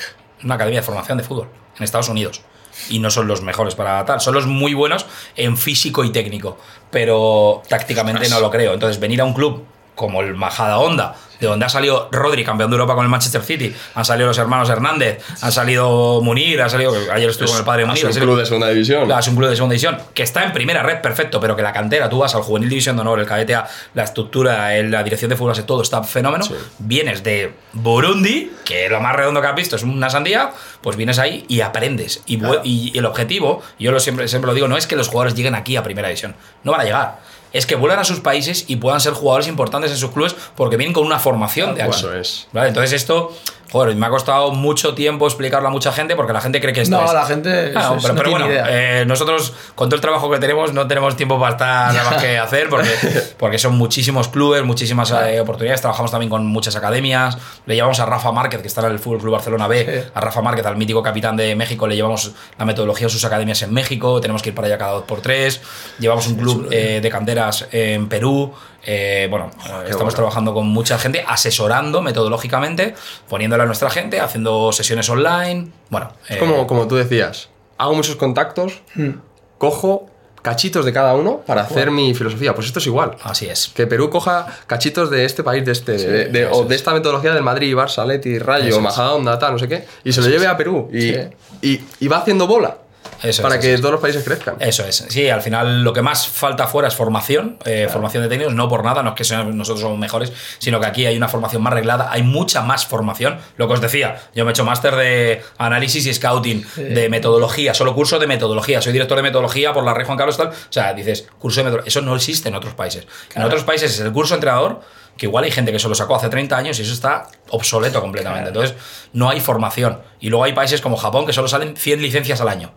Una academia de formación de fútbol en Estados Unidos. Y no son los mejores para tal, son los muy buenos en físico y técnico, pero tácticamente no lo creo. Entonces, venir a un club como el Majada Honda, de donde ha salido Rodri, campeón de Europa con el Manchester City, han salido los hermanos Hernández, han salido Munir, ha salido, ayer estuve con el padre de Munir. Es un club de segunda división. Claro, es un club de segunda división que está en primera red, perfecto, pero que la cantera, tú vas al juvenil división de honor, el cadete la estructura, el- la dirección de fútbol, todo está fenómeno. Vienes de Burundi, que lo más redondo que has visto es una sandía, pues vienes ahí y aprendes. Y el objetivo, yo lo siempre, siempre lo digo, no es que los jugadores lleguen aquí a primera división, no van a llegar. Es que vuelvan a sus países y puedan ser jugadores importantes en sus clubes porque vienen con una formación de. Eso es. ¿Vale? Entonces esto, joder, me ha costado mucho tiempo explicarlo a mucha gente porque la gente cree que esto No, es... la gente Claro, es- pero, no pero tiene bueno, idea. eh, nosotros con todo el trabajo que tenemos no tenemos tiempo para estar nada más que <laughs> hacer porque, <laughs> porque son muchísimos clubes, muchísimas eh, oportunidades. Trabajamos también con muchas academias. Le llevamos a Rafa Márquez, que está en el Fútbol Club Barcelona B, Sí. a Rafa Márquez, al mítico capitán de México, le llevamos la metodología de sus academias en México. Tenemos que ir para allá cada dos por tres. Llevamos un club eh, de canteras en Perú. Eh, bueno, eh, estamos bueno. trabajando con mucha gente, asesorando metodológicamente, poniéndole a nuestra gente, haciendo sesiones online. Bueno, Es eh, como, como tú decías, hago muchos contactos, Hmm. cojo cachitos de cada uno para hacer mi filosofía. Pues esto es igual. así es. Que Perú coja cachitos de este país, de este, de- de- eso o es. de esta metodología del Madrid, Barça, Leti, Rayo. Majadahonda, tal, no sé qué, y se lo lleve a Perú y, Sí. y, y va haciendo bola Eso para es, que es. todos los países crezcan. Eso es. Sí, al final lo que más falta fuera es formación, eh, formación de técnicos, no por nada, no es que sean- nosotros somos mejores, sino que aquí hay una formación más reglada, hay mucha más formación. Lo que os decía, yo me he hecho máster de análisis y scouting, de metodología, solo curso de metodología, soy director de metodología por la red Juan Carlos tal. O sea, dices, curso de metodología, eso no existe en otros países. En otros países es el curso entrenador, que igual hay gente que se lo sacó hace 30 años y eso está obsoleto completamente. Entonces, no hay formación. Y luego hay países como Japón que solo salen 100 licencias al año.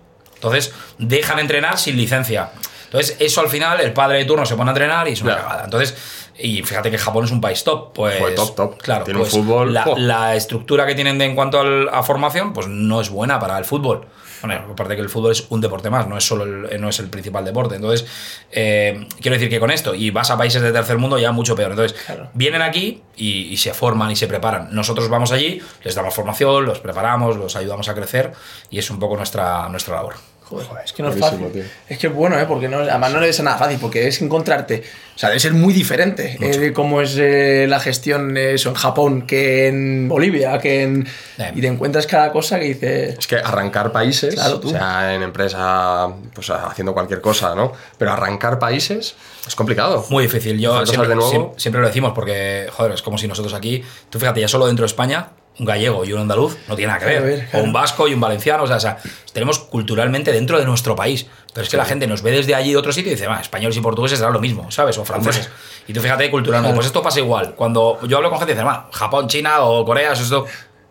Entonces, dejan entrenar sin licencia. Entonces, eso al final, el padre de turno se pone a entrenar y es una Claro. cagada. Entonces, y fíjate que Japón es un país top. Pues, Joder, top, top. Claro, Tiene un pues fútbol, La, la estructura que tienen de- en cuanto al- a formación, pues no es buena para el fútbol. Bueno, aparte que el fútbol es un deporte más, no es solo el, no es el principal deporte. Entonces, eh, quiero decir que con esto, y vas a países de tercer mundo ya mucho peor. Entonces, vienen aquí y, y se forman y se preparan. Nosotros vamos allí, les damos formación, los preparamos, los ayudamos a crecer y es un poco nuestra, nuestra labor. Joder, es que no es fácil. tío. Es que es bueno, ¿eh? Porque no, además no debe ser nada fácil, porque es encontrarte. O sea, debe ser muy diferente eh, de cómo es eh, la gestión eso en Japón que en Bolivia, que en. Eh. Y te encuentras cada cosa que dices. Es que arrancar países, Claro, tú. o sea, en empresa, pues haciendo cualquier cosa, ¿no? Pero arrancar países es complicado. Muy difícil. Yo siempre, de nuevo. siem- siempre lo decimos porque, joder, es como si nosotros aquí, tú fíjate, ya solo dentro de España, un gallego y un andaluz no tiene nada que ver. Claro, a ver, claro. O un vasco y un valenciano, o sea, o sea, tenemos culturalmente dentro de nuestro país. Pero es que la gente nos ve desde allí de otro sitio y dice, españoles y portugueses será lo mismo, ¿sabes? O franceses. Y tú fíjate culturalmente, Claro. pues esto pasa igual. Cuando yo hablo con gente y dice, Japón, China o Corea, eso esto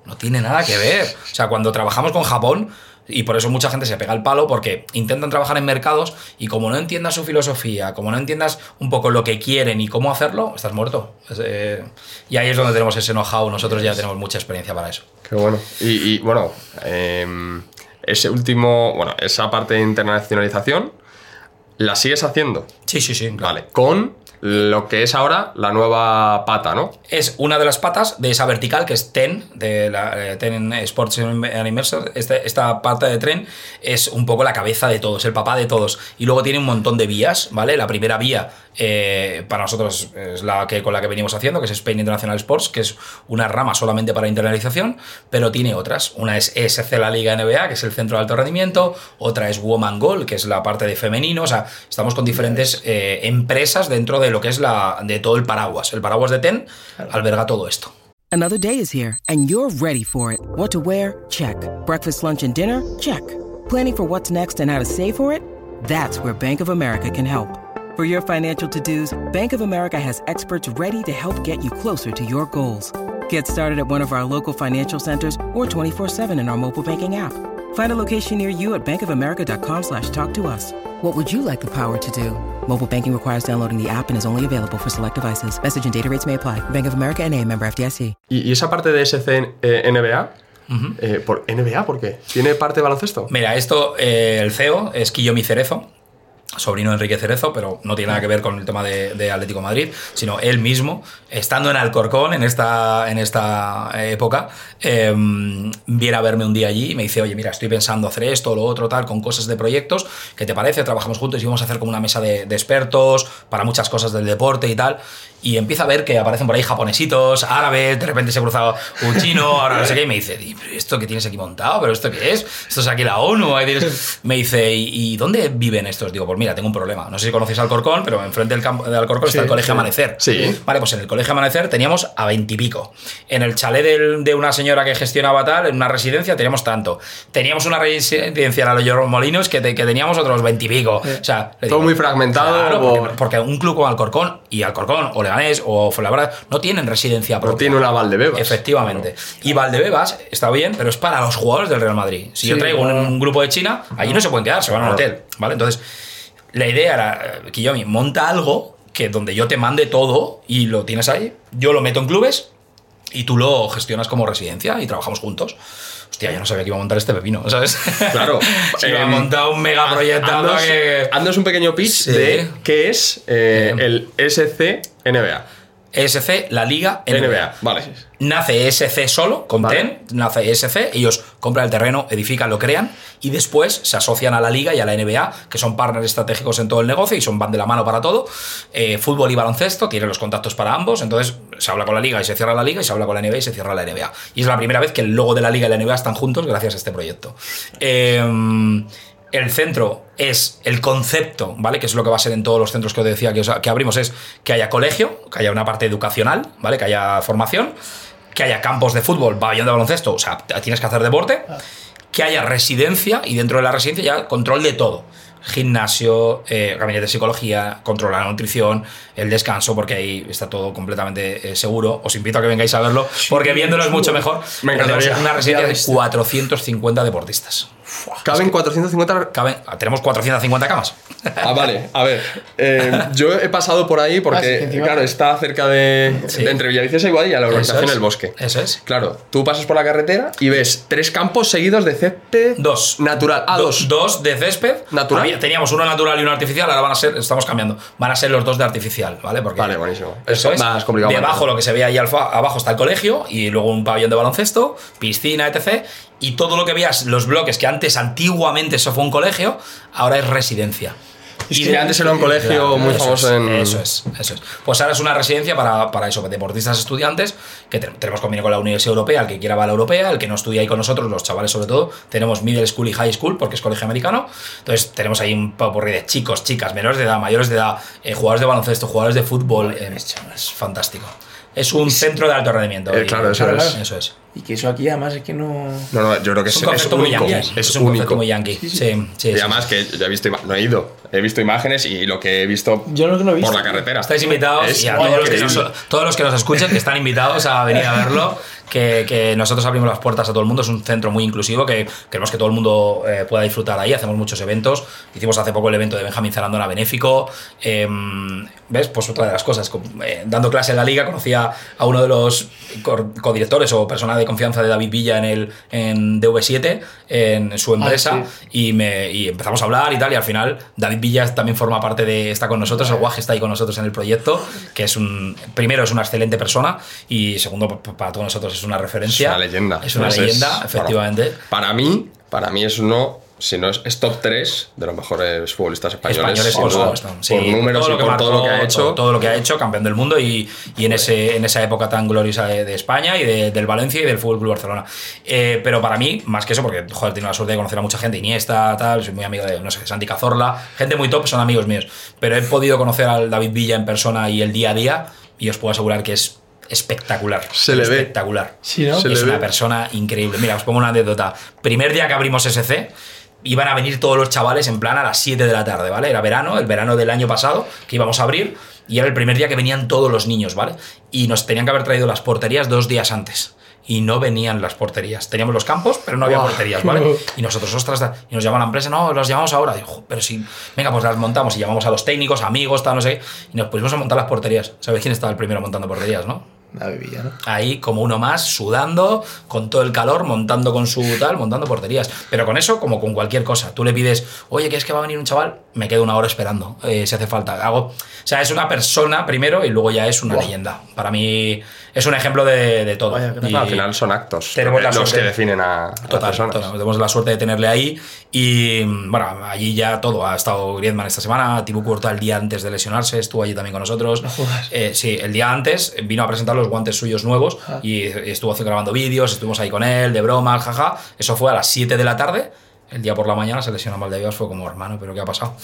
no tiene nada que ver. O sea, cuando trabajamos con Japón, y por eso mucha gente se pega el palo, porque intentan trabajar en mercados y como no entiendas su filosofía, como no entiendas un poco lo que quieren y cómo hacerlo, estás muerto. Eh, y ahí es donde tenemos ese know-how, nosotros ya tenemos mucha experiencia para eso. Qué bueno. Y, y, bueno, em, ese último, bueno, esa parte de internacionalización, ¿la sigues haciendo? Sí, sí, sí. claro. Vale, con lo que es ahora la nueva pata, ¿no? es una de las patas de esa vertical que es TEN, de la eh, TEN Sports and. Este- esta pata de tren es un poco la cabeza de todos, el papá de todos. Y luego tiene un montón de vías, ¿vale? La primera vía eh, para nosotros es la que con la que venimos haciendo, que es Spain International Sports, que es una rama solamente para internalización, pero tiene otras. Una es ESC la Liga NBA, que es el centro de alto rendimiento, otra es Woman Goal, que es la parte de femenino, o sea, estamos con diferentes eh, empresas dentro de lo que es la de todo el paraguas. El paraguas de TEN alberga todo esto. Another day is here, and you're ready for it. What to wear? Check. Breakfast, lunch, and dinner? Check. Planning for what's next and how to save for it? That's where Bank of America can help. For your financial to dos, Bank of America has experts ready to help get you closer to your goals. Get started at one of our local financial centers or 24 7 in our mobile banking app. Find a location near you at bankofamerica.com slash talk to us. What would you like the power to do? Mobile banking requires downloading the app and is only available for select devices. Message and data rates may apply. Bank of America and a member FDIC. Y, y esa parte de SC eh, NBA, eh, por, ¿NBA por qué? ¿Tiene parte de baloncesto? Mira, esto, eh, el CEO es Kiyomi Cerezo. Sobrino Enrique Cerezo, pero no tiene nada que ver con el tema de, Atlético Madrid, sino él mismo, estando en Alcorcón en esta, en esta época, eh, viene a verme un día allí y me dice, oye, mira, estoy pensando hacer esto, lo otro, tal, con cosas de proyectos, ¿qué te parece? Trabajamos juntos y vamos a hacer como una mesa de expertos para muchas cosas del deporte y tal. Y empieza a ver que aparecen por ahí japonesitos, árabes, de repente se cruza un chino, ahora no sé qué, y me dice, "Di, ¿pero esto que tienes aquí montado? ¿Pero esto qué es? ¿Esto es aquí la ONU? Ahí tienes-". Me dice, ¿y, dónde viven estos? Digo, pues mira, tengo un problema. No sé si conocéis Alcorcón, pero enfrente del campo de Alcorcón está el Colegio Amanecer. Sí. Vale, pues en el Colegio Amanecer teníamos a veintipico. En el chalet del- de una señora que gestionaba tal, en una residencia, teníamos tanto. Teníamos una residencia en Aloyor Molinos que, te- que teníamos otros veintipico. O sea, le Todo muy fragmentado, Claro, por- porque, porque un club como Alcorcón y Alcorcón o Leganés o Fuenlabrada no tienen residencia propia. No tiene una Valdebebas. Efectivamente. Y Valdebebas está bien, pero es para los jugadores del Real Madrid. Si yo traigo un, claro. un grupo de China, allí no se pueden quedar, se van a un Claro. hotel. ¿Vale? Entonces, la idea era, eh, Kiyomi, monta algo que donde yo te mande todo y lo tienes ahí, yo lo meto en clubes y tú lo gestionas como residencia y trabajamos juntos. Hostia, yo no sabía que iba a montar este pepino, ¿sabes? <laughs> Claro. <laughs> Se iba a Em, montar un mega proyecto Haznos, que... haznos un pequeño pitch Sí. de qué es eh, el SC NBA. ESC, la Liga NBA. NBA, vale. Nace ESC solo, con Vale. TEN, nace ESC, ellos compran el terreno, edifican, lo crean y después se asocian a la Liga y a la NBA, que son partners estratégicos en todo el negocio y son van de la mano para todo. Eh, fútbol y baloncesto, tienen los contactos para ambos, entonces se habla con la Liga y se cierra la Liga y se habla con la NBA y se cierra la NBA. Y es la primera vez que el logo de la Liga y la NBA están juntos gracias a este proyecto. Eh, el centro es el concepto, ¿vale? Que es lo que va a ser en todos los centros que os decía que, os- que abrimos, es que haya colegio, que haya una parte educacional, ¿vale? Que haya formación, que haya campos de fútbol, pabellón de baloncesto, o sea, tienes que hacer deporte, que haya residencia y dentro de la residencia ya control de todo. Gimnasio, eh, gabinete de psicología, control de la nutrición, el descanso, porque ahí está todo completamente eh, seguro. Os invito a que vengáis a verlo, porque viéndolo es mucho mejor. Me encantaría. Una residencia de Ya ves. 450 deportistas. Caben 450. Caben- tenemos 450 camas. Ah, vale. A ver, eh, <laughs> yo he pasado por ahí Ah, sí, porque, claro, está cerca de, Sí. de entre Villaviciosa y Guadilla, la urbanización Eso es. El Bosque. Eso es. Claro, tú pasas por la carretera y ves tres campos seguidos de césped Dos. natural. Ah, Do- dos. Dos de césped. Natural. Había- teníamos uno natural y uno artificial, ahora van a ser, estamos cambiando. Van a ser los dos de artificial, ¿vale? Porque Vale, buenísimo. Eso Es es. más complicado. Debajo, lo que se ve ahí alfa- abajo está el colegio y luego un pabellón de baloncesto, piscina, etc. Y todo lo que veas, los bloques que antes, antiguamente, eso fue un colegio, ahora es residencia. Y que antes era un colegio Claro, muy famoso es, en. Eso es, eso es. Pues ahora es una residencia para, para eso, deportistas estudiantes, que te- tenemos convenio con la Universidad Europea, el que quiera va a la Europea, el que no estudia ahí con nosotros, los chavales sobre todo, tenemos middle school y high school, porque es colegio americano. Entonces tenemos ahí un popurrí de chicos, chicas, menores de edad, mayores de edad, eh, jugadores de baloncesto, jugadores de fútbol. eh, es fantástico. Es un centro de alto rendimiento. Eh, claro, eso es. Eso es. Y que eso aquí además es que no. No, no, yo creo que Es es, un concepto muy único. yankee. Es, un concepto único. muy yankee. Sí, sí. sí, Y además que yo he visto, ima- no he ido, he visto imágenes y lo que he visto Yo no he visto. por la carretera. Estáis invitados Es y a todos los, que nos, todos los que nos escuchen, que están invitados a venir a verlo, <laughs> que, que nosotros abrimos las puertas a todo el mundo, es un centro muy inclusivo, que queremos que todo el mundo eh, pueda disfrutar ahí, hacemos muchos eventos, hicimos hace poco el evento de Benjamín Zarandona benéfico, em, ¿ves? Pues otra de las cosas, eh, dando clase en la liga conocía a uno de los co- codirectores o persona de confianza de David Villa en, el, en DV7, en su empresa, y, me, y empezamos a hablar y tal, y al final David Villa también forma parte de, está con nosotros, el Guaje está ahí con nosotros en el proyecto, que es un, primero es una excelente persona y segundo para todos nosotros es una referencia. Es una leyenda. Es una Pues leyenda, efectivamente. Para mí, para mí es uno, si no es, es top 3 de los mejores futbolistas españoles. Españoles, sin por duda. supuesto. Sí, por números y por marcó, todo lo que ha hecho. Todo, todo lo que ha hecho, campeón del mundo y, y en, ese, en esa época tan gloriosa de, de España y de- del Valencia y del Fútbol Club Barcelona. Eh, pero para mí, más que eso, porque joder, he tenido la suerte de conocer a mucha gente, Iniesta, tal, soy muy amigo de, no sé, Santi Cazorla, gente muy top, son amigos míos. Pero he podido conocer al David Villa en persona y el día a día y os puedo asegurar que es espectacular. Se le ve. Espectacular. Sí, ¿no? Se es le una ve. persona increíble. Mira, os pongo una anécdota. Primer día que abrimos SC, iban a venir todos los chavales en plan a las 7 de la tarde, ¿vale? Era verano, el verano del año pasado, que íbamos a abrir, y era el primer día que venían todos los niños, ¿vale? Y nos tenían que haber traído las porterías dos días antes. Y no venían las porterías. Teníamos los campos, pero no había porterías, ¿vale? <laughs> Y nosotros, ostras, y nos llama la empresa, no, las llamamos ahora. Digo, "Jo, pero sí, venga, pues las montamos y llamamos a los técnicos, amigos, tal, no sé. Y nos pusimos a montar las porterías. ¿Sabéis quién estaba el primero montando porterías, no? Ahí como uno más, sudando, con todo el calor, montando con su tal, montando porterías. Pero con eso, como con cualquier cosa, tú le pides, oye, que es que va a venir un chaval, me quedo una hora esperando, eh, si hace falta. Hago, o sea, es una persona primero y luego ya es una leyenda. Para mí es un ejemplo de, de todo. Vaya. Y- No, al final son actos Tenemos la los suerte. que definen a, a las Total, personas. total. Tenemos la suerte de tenerle ahí. Y bueno, allí ya todo. Ha estado Griezmann esta semana. Tibu Courtois el día antes de lesionarse estuvo allí también con nosotros. Eh, sí, el día antes vino a presentar los guantes suyos nuevos y estuvo grabando vídeos. Estuvimos ahí con él, de broma, jaja. Eso fue a las 7 de la tarde. El día por la mañana se lesionó Valdebebas. Fue como, hermano, ¿pero qué ha pasado?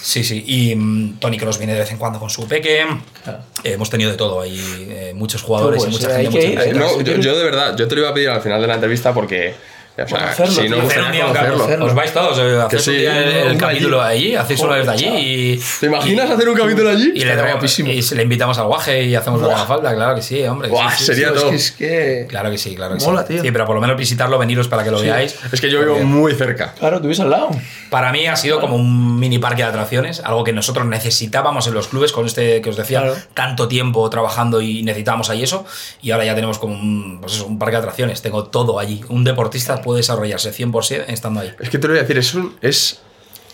Sí, sí. Y mm, Tony Cross viene de vez en cuando con su peque. Claro. Eh, hemos tenido de todo ahí. eh, muchos jugadores Pues, y mucha hay gente. que mucha ir, gente. Eh, Sí, no, yo, yo de verdad, yo te lo iba a pedir al final de la entrevista porque. O sea, Conocerlo, si no Hacer un gustaría día un conocerlo. capítulo. Os vais todos, eh, hacéis sí, un día el, capítulo allí. allí, hacéis uno desde allí y. ¿Te imaginas hacer un capítulo allí? Y, le traemos- guapísimo. y le invitamos al guaje y hacemos lo que haga falta, claro que sí, hombre. Buah, sí, sería sí. Todo. Es que, es que- Claro que sí, claro que Mola, sí. tío. Sí, pero por lo menos visitarlo, veniros para que lo veáis. Es que yo vivo muy cerca. Claro, tú al lado. Para mí ha sido como un mini parque de atracciones, algo que nosotros necesitábamos en los clubes con este que os decía, Claro. tanto tiempo trabajando y necesitábamos ahí eso. Y ahora ya tenemos como un, pues eso, un parque de atracciones, tengo todo allí. Un deportista puede desarrollarse 100% estando ahí. Es que te lo voy a decir, es, un- es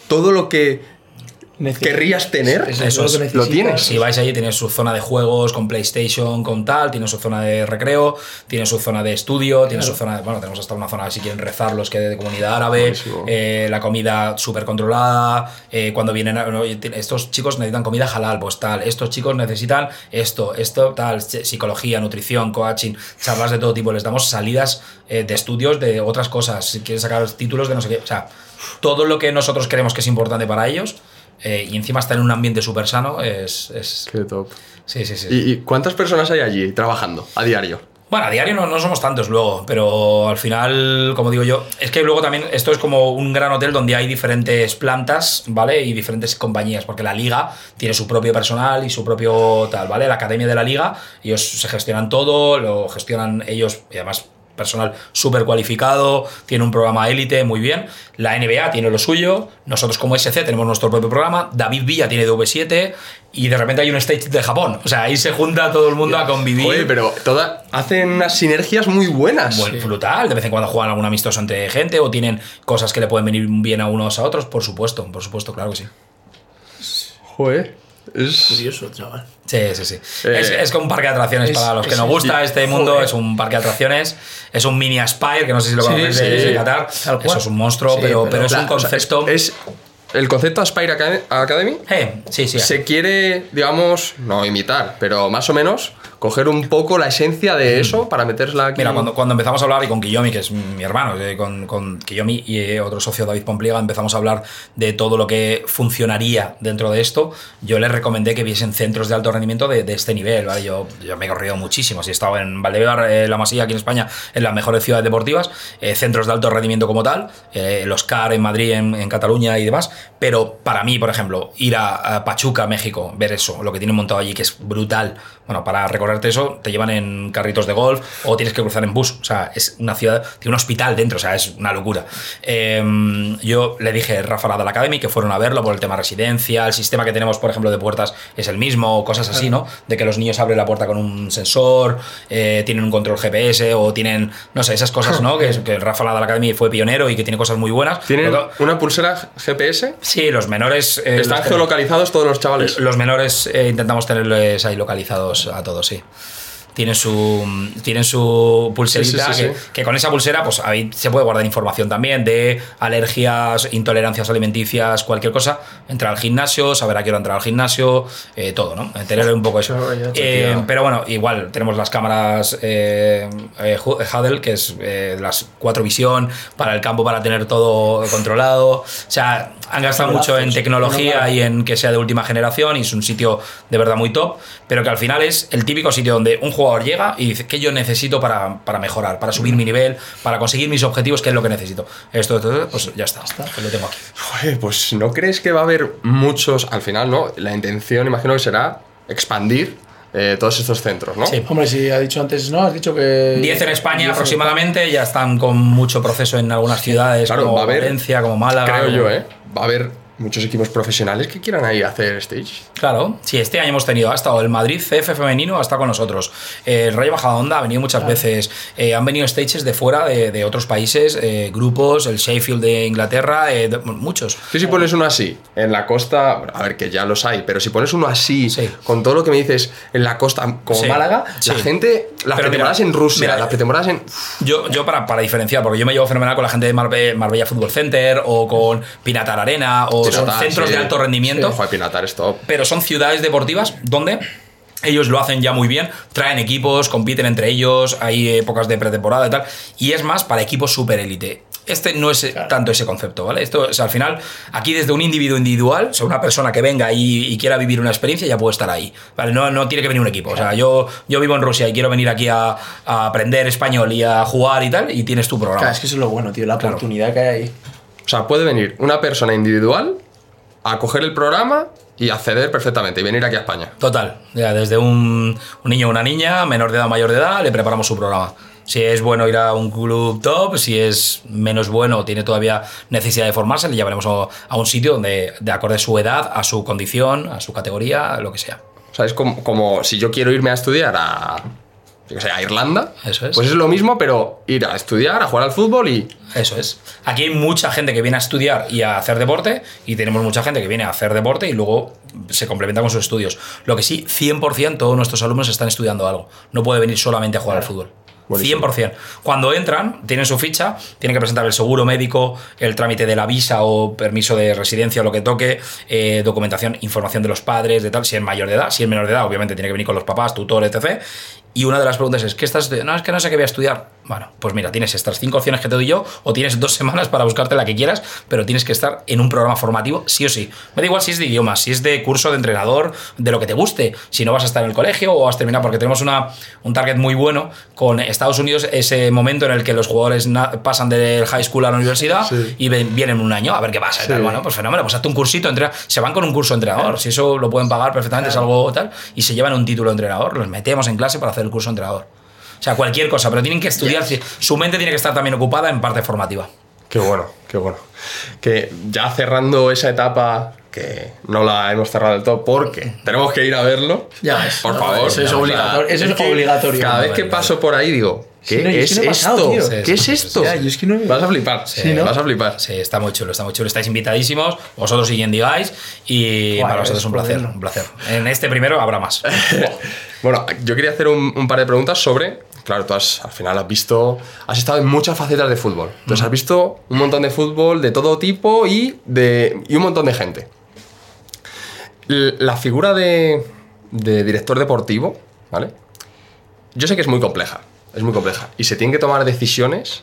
todo lo que Querrías tener. Es- Eso lo es, tienes. Si vais allí, tiene su zona de juegos con PlayStation, con tal, tiene su zona de recreo, tiene su zona de estudio, tiene su zona de. Bueno, tenemos hasta una zona, si quieren rezar, los que de comunidad árabe, eh, la comida súper controlada. eh, cuando vienen. a- no, estos chicos necesitan comida halal, pues tal. Estos chicos necesitan esto, esto, tal. Psicología, nutrición, coaching, charlas de todo tipo. Les damos salidas eh, de estudios de otras cosas. Si quieren sacar títulos de no sé qué. O sea, todo lo que nosotros creemos que es importante para ellos. Eh, y encima estar en un ambiente súper sano es, es, Qué top. Sí, sí, sí. ¿Y, y cuántas personas hay allí trabajando a diario? Bueno, a diario no, no somos tantos luego, pero al final, como digo yo, es que luego también esto es como un gran hotel donde hay diferentes plantas, ¿vale? Y diferentes compañías, porque la liga tiene su propio personal y su propio tal, ¿vale? La academia de la liga, ellos se gestionan todo, lo gestionan ellos, y además personal súper cualificado, tiene un programa élite muy bien, la NBA tiene lo suyo, nosotros como SC tenemos nuestro propio programa, David Villa tiene DV7 y de repente hay un stage de Japón, o sea, ahí se junta todo el mundo a convivir. Oye, pero toda, hacen unas sinergias muy buenas. Buen- brutal. De vez en cuando juegan algún amistoso entre gente o tienen cosas que le pueden venir bien a unos a otros, por supuesto, por supuesto, claro que sí. Joder. Es... Curioso, chaval. Sí, sí, sí. Eh, es, es como un parque de atracciones es- para los que nos gusta este mundo. joder. Es un parque de atracciones. Es un mini Aspire, que no sé si lo conocéis de, sí, de Qatar. Eso es un monstruo, pero, pero- pero es un La- o sea, concepto. es, el concepto Aspire Acad- Academy Eh, sí, sí. se quiere, digamos, no imitar, pero más o menos coger un poco la esencia de eso para meterla aquí. Mira, cuando, cuando empezamos a hablar, y con Kiyomi, que es mi hermano, eh, con, con Kiyomi y eh, otro socio David Pompliega, empezamos a hablar de todo lo que funcionaría dentro de esto, yo les recomendé que viesen centros de alto rendimiento de, de este nivel, ¿vale? Yo, yo me he corrido muchísimo, si he estado en Valdebar, eh, La Masía, aquí en España, en las mejores ciudades deportivas, eh, centros de alto rendimiento como tal, los CAR en Madrid, en, en Cataluña y demás, pero para mí, por ejemplo, ir a, a Pachuca, México, ver eso, lo que tienen montado allí, que es brutal, bueno, para recorrerte eso, te llevan en carritos de golf o tienes que cruzar en bus. O sea, es una ciudad, tiene un hospital dentro, o sea, es una locura. Eh, yo le dije a Rafa Nadal Academy que fueron a verlo por el tema residencia, el sistema que tenemos, por ejemplo, de puertas es el mismo, cosas así, ¿no? De que los niños abren la puerta con un sensor, eh, tienen un control GPS o tienen, no sé, esas cosas, ¿no? Que, que Rafa Nadal Academy fue pionero y que tiene cosas muy buenas. ¿Tienen una pulsera GPS? Sí, los menores. eh, Están geolocalizados todos los chavales. los menores eh, intentamos tenerles ahí localizados a todos, sí. Tienen su, tienen su pulserita, Sí, sí, sí, que, con esa pulsera pues ahí se puede guardar información también de alergias, intolerancias alimenticias, cualquier cosa. Entrar al gimnasio, saber a qué hora entrar al gimnasio, eh, todo, ¿no? Tener un poco eso. Eh, pero bueno, igual tenemos las cámaras eh, eh, que es las cuatro visión para el campo para tener todo controlado. O sea, han gastado mucho en tecnología no, y en que sea de última generación y es un sitio de verdad muy top, pero que al final es el típico sitio donde un jugador llega y dice, ¿qué yo necesito para, para mejorar, para subir mi nivel, para conseguir mis objetivos? ¿Qué es lo que necesito? Esto, esto, esto, pues ya está, pues lo tengo aquí. Joder, pues ¿no crees que va a haber muchos, al final, ¿no? La intención, imagino que será expandir eh, todos estos centros, ¿no? Sí. Hombre, si ha dicho antes, ¿no? Has dicho que. 10 en España Diez en aproximadamente, ya están con mucho proceso en algunas ciudades Claro, como va a haber, Valencia, como Málaga. Creo como- yo, ¿eh? Va a haber muchos equipos profesionales que quieran ahí hacer stage. Claro, sí, este año hemos tenido, ha estado el Madrid CF femenino, ha estado con nosotros. Eh, el Rayo Majadahonda ha venido muchas veces. Eh, han venido stages de fuera, de, de otros países, eh, grupos, el Sheffield de Inglaterra, eh, de- muchos. Tú si pones uno así, en la costa, bueno, a ver que ya los hay, pero si pones uno así, Sí. con todo lo que me dices, en la costa, como Sí, Málaga, sí. la gente, las Pero pretemporadas mira, en Rusia, mira, las pretemporadas en... Yo, yo para, para diferenciar, porque yo me llevo fenomenal con la gente de Marbe- Marbella Football Center o con Pinatar Arena o son centros sí. de alto rendimiento. Joder, Pinatar es top. pero son ciudades deportivas donde ellos lo hacen ya muy bien, traen equipos, compiten entre ellos, hay épocas de pretemporada y tal, y es más para equipos super élite. Este no es tanto ese concepto, ¿vale? Esto es al final, aquí desde un individuo individual, o sea, una persona que venga y, y quiera vivir una experiencia ya puede estar ahí, ¿vale? No, no tiene que venir un equipo, o sea, yo, yo vivo en Rusia y quiero venir aquí a, a aprender español y a jugar y tal, y tienes tu programa. Claro, es que eso es lo bueno, tío, la Claro. oportunidad que hay ahí. O sea, puede venir una persona individual a coger el programa y acceder perfectamente y venir aquí a España. Total, ya desde un, un niño o una niña, menor de edad o mayor de edad, le preparamos su programa. Si es bueno ir a un club top, si es menos bueno o tiene todavía necesidad de formarse, le llevaremos a, a un sitio donde, de acorde a su edad, a su condición, a su categoría, lo que sea. O sea, es como, como si yo quiero irme a estudiar a, a Irlanda, Eso es. pues es lo mismo, pero ir a estudiar, a jugar al fútbol y... Eso es. Aquí hay mucha gente que viene a estudiar y a hacer deporte, y tenemos mucha gente que viene a hacer deporte y luego se complementa con sus estudios. Lo que sí, 100% todos nuestros alumnos están estudiando algo. No puede venir solamente a jugar al fútbol. Buenísimo. 100%. Cuando entran, tienen su ficha, tienen que presentar el seguro médico, el trámite de la visa o permiso de residencia o lo que toque, eh, documentación, información de los padres, de tal, si es mayor de edad, si es menor de edad, obviamente tiene que venir con los papás, tutor, etc. Y una de las preguntas es, ¿qué estás estudiando? No, es que no sé qué voy a estudiar. Bueno, pues mira, tienes estas cinco opciones que te doy yo, o tienes dos semanas para buscarte la que quieras, pero tienes que estar en un programa formativo, sí o sí. Me da igual si es de idiomas, si es de curso de entrenador, de lo que te guste, si no vas a estar en el colegio o has terminado, porque tenemos una, un target muy bueno con Estados Unidos, ese momento en el que los jugadores pasan del high school a la universidad Sí. y ven- vienen un año a ver qué pasa. y tal. Bueno, pues fenómeno, pues hazte un cursito, entrena- se van con un curso de entrenador, si eso lo pueden pagar perfectamente, es algo tal, y se llevan un título de entrenador, los metemos en clase para hacer el curso entrenador. O sea, cualquier cosa, pero tienen que estudiar, su mente tiene que estar también ocupada en parte formativa. Qué bueno, qué bueno. Que ya cerrando esa etapa, que no la hemos cerrado del todo, porque tenemos que ir a verlo. Ya ves, Por no, favor. eso es O sea, obligatorio, eso es que obligatorio. Cada vez No, que no, paso por ahí digo, ¿qué Sí, no, es es que no esto? ¿Qué es esto? Yo es que no Vas a flipar. Sí, ¿no? Vas a flipar. Sí, está muy chulo, está muy chulo. Estáis invitadísimos, vosotros y quien digáis, y Guay, para nosotros es un es placer, un placer. En este primero habrá más. <laughs> Bueno, yo quería hacer un, un par de preguntas sobre. Claro, tú has, al final has visto. Has estado en muchas facetas de fútbol. Entonces has visto un montón de fútbol de todo tipo y, de, y un montón de gente. La figura de, de director deportivo, ¿vale? Yo sé que es muy compleja. Es muy compleja. Y se tienen que tomar decisiones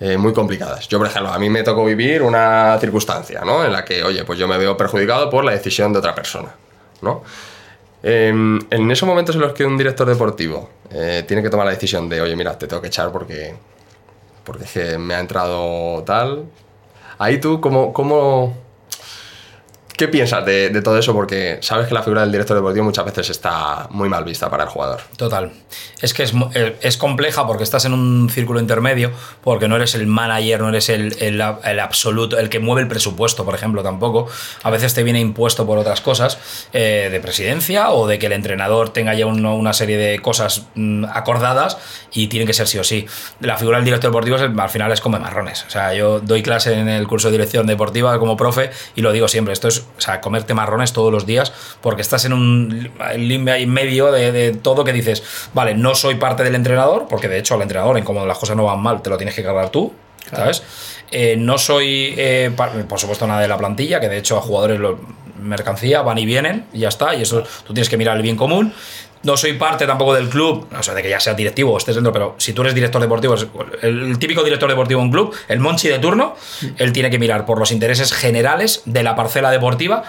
eh, muy complicadas. Yo, por ejemplo, a mí me tocó vivir una circunstancia, ¿no? En la que, oye, pues yo me veo perjudicado por la decisión de otra persona, ¿no? Em, en esos momentos en los que un director deportivo eh, tiene que tomar la decisión de, oye, mira, te tengo que echar porque, porque es que me ha entrado tal. Ahí tú, ¿cómo, cómo, ¿qué piensas de, todo eso? Porque sabes que la figura del director deportivo muchas veces está muy mal vista para el jugador. Total. Es que es, eh, es compleja porque estás en un círculo intermedio, porque no eres el manager, no eres el, absoluto, el que mueve el presupuesto, por ejemplo, tampoco. A veces te viene impuesto por otras cosas, eh, de presidencia o de que el entrenador tenga ya una serie de cosas mm, acordadas y tiene que ser sí o sí. La figura del director deportivo es al final es come marrones. O sea, yo doy clase en el curso de dirección deportiva como profe y lo digo siempre, esto es o sea, comerte marrones todos los días porque estás en un limbo ahí medio de, de todo que dices, vale, no soy parte del entrenador, porque de hecho al entrenador, en como las cosas no van mal, te lo tienes que cargar tú, ¿sabes? Eh, no soy, eh, por supuesto, nada de la plantilla, que de hecho a jugadores lo, mercancía van y vienen y ya está, y eso tú tienes que mirar el bien común. No soy parte tampoco del club, o sea, de que ya seas directivo o estés dentro, pero si tú eres director deportivo, el, típico director deportivo de un club, el Monchi de turno, él tiene que mirar por los intereses generales de la parcela deportiva.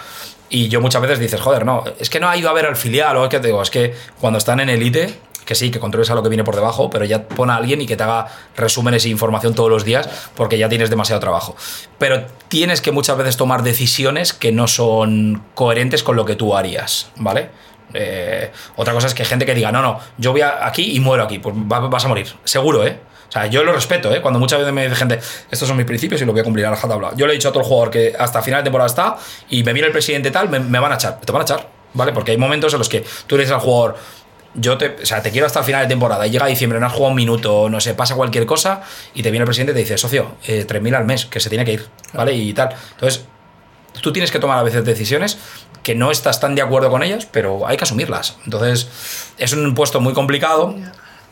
Y yo muchas veces dices, joder, no, es que no ha ido a ver al filial, o es que te digo, es que cuando están en elite, que sí, que controles a lo que viene por debajo, pero ya pon a alguien y que te haga resúmenes e información todos los días, porque ya tienes demasiado trabajo. Pero tienes que muchas veces tomar decisiones que no son coherentes con lo que tú harías, ¿vale? Eh, otra cosa es que gente que diga, no, no, yo voy aquí y muero aquí, pues va- vas a morir, seguro, ¿eh? O sea, yo lo respeto, ¿eh? Cuando muchas veces me dice gente, estos son mis principios y lo voy a cumplir a la tabla. Yo le he dicho a otro jugador que hasta final de temporada está y me viene el presidente tal, me, van a echar. Te van a echar, ¿vale? Porque hay momentos en los que tú eres el jugador yo te, o sea, te quiero hasta el final de temporada y llega diciembre, no has jugado un minuto, no sé, pasa cualquier cosa y te viene el presidente y te dice, socio, eh, 3.000 al mes, que se tiene que ir, ¿vale? Y tal. Entonces, tú tienes que tomar a veces decisiones que no estás tan de acuerdo con ellas, pero hay que asumirlas. Entonces, es un puesto muy complicado,